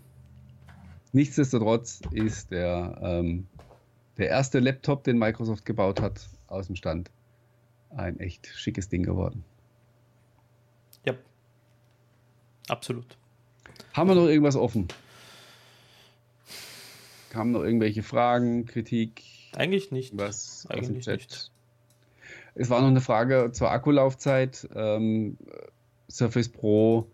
Nichtsdestotrotz ist der, ähm, der erste Laptop, den Microsoft gebaut hat, aus dem Stand ein echt schickes Ding geworden. Ja, absolut. Haben wir noch irgendwas offen? Kamen noch irgendwelche Fragen, Kritik? Eigentlich nicht. Was Eigentlich nicht. Es war noch eine Frage zur Akkulaufzeit. Ähm, Surface Pro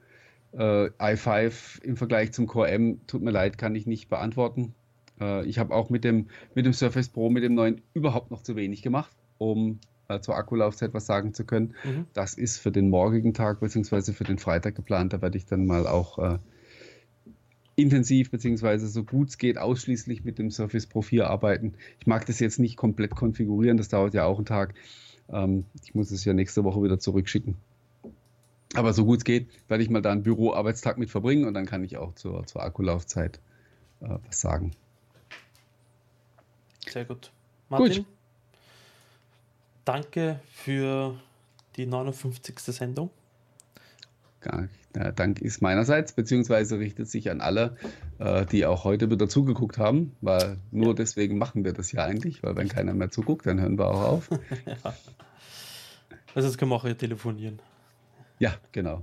äh, i5 im Vergleich zum Core M, tut mir leid, kann ich nicht beantworten. Äh, ich habe auch mit dem, mit dem Surface Pro, mit dem neuen, überhaupt noch zu wenig gemacht, um äh, zur Akkulaufzeit was sagen zu können. Mhm. Das ist für den morgigen Tag bzw. für den Freitag geplant. Da werde ich dann mal auch äh, intensiv beziehungsweise so gut es geht ausschließlich mit dem Surface Pro 4 arbeiten. Ich mag das jetzt nicht komplett konfigurieren, das dauert ja auch einen Tag. Ähm, ich muss es ja nächste Woche wieder zurückschicken. Aber so gut es geht, werde ich mal da einen Büroarbeitstag mit verbringen und dann kann ich auch zur, zur Akkulaufzeit äh, was sagen. Sehr gut. Martin, gut. danke für die 59. Sendung. Ja, Dank ist meinerseits, beziehungsweise richtet sich an alle, äh, die auch heute wieder zugeguckt haben, weil nur deswegen machen wir das ja eigentlich, weil wenn keiner mehr zuguckt, dann hören wir auch auf. (laughs) ja. Also jetzt können wir auch hier telefonieren. Ja, genau.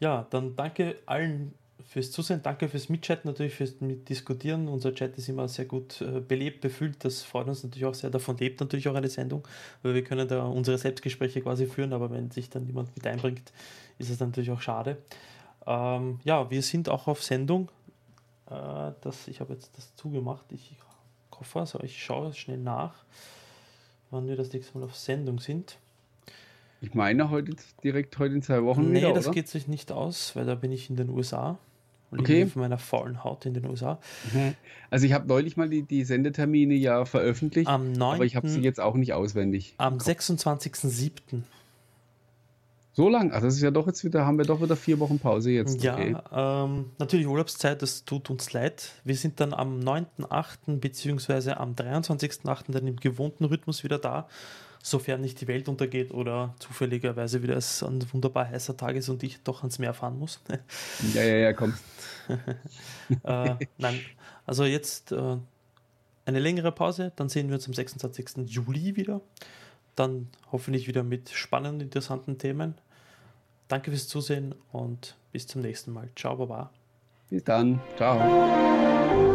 Ja, dann danke allen fürs Zusehen, danke fürs Mitchatten, natürlich fürs Mitdiskutieren. Unser Chat ist immer sehr gut äh, belebt, befüllt. Das freut uns natürlich auch sehr. Davon lebt natürlich auch eine Sendung, weil wir können da unsere Selbstgespräche quasi führen, aber wenn sich dann niemand mit einbringt, ist es natürlich auch schade. Ähm, ja, wir sind auch auf Sendung. Äh, das, ich habe jetzt das zugemacht. Ich hoffe, also ich schaue schnell nach, wann wir das nächste Mal auf Sendung sind. Ich meine heute direkt heute in zwei Wochen. Nee, wieder, das oder? geht sich nicht aus, weil da bin ich in den USA. Okay. Von meiner faulen Haut in den USA. Mhm. Also ich habe neulich mal die, die Sendetermine ja veröffentlicht, am 9. aber ich habe sie jetzt auch nicht auswendig. Am 26.07. So lang? Ach, das ist ja doch jetzt wieder, haben wir doch wieder vier Wochen Pause jetzt. Ja, okay. ähm, natürlich Urlaubszeit, das tut uns leid. Wir sind dann am 9.8. beziehungsweise am 23.8. dann im gewohnten Rhythmus wieder da, sofern nicht die Welt untergeht oder zufälligerweise wieder es ein wunderbar heißer Tag ist und ich doch ans Meer fahren muss. (laughs) ja, ja, ja, komm. (laughs) äh, nein, also jetzt äh, eine längere Pause, dann sehen wir uns am 26. Juli wieder. Dann hoffentlich wieder mit spannenden, interessanten Themen. Danke fürs Zusehen und bis zum nächsten Mal. Ciao, Baba. Bis dann. Ciao.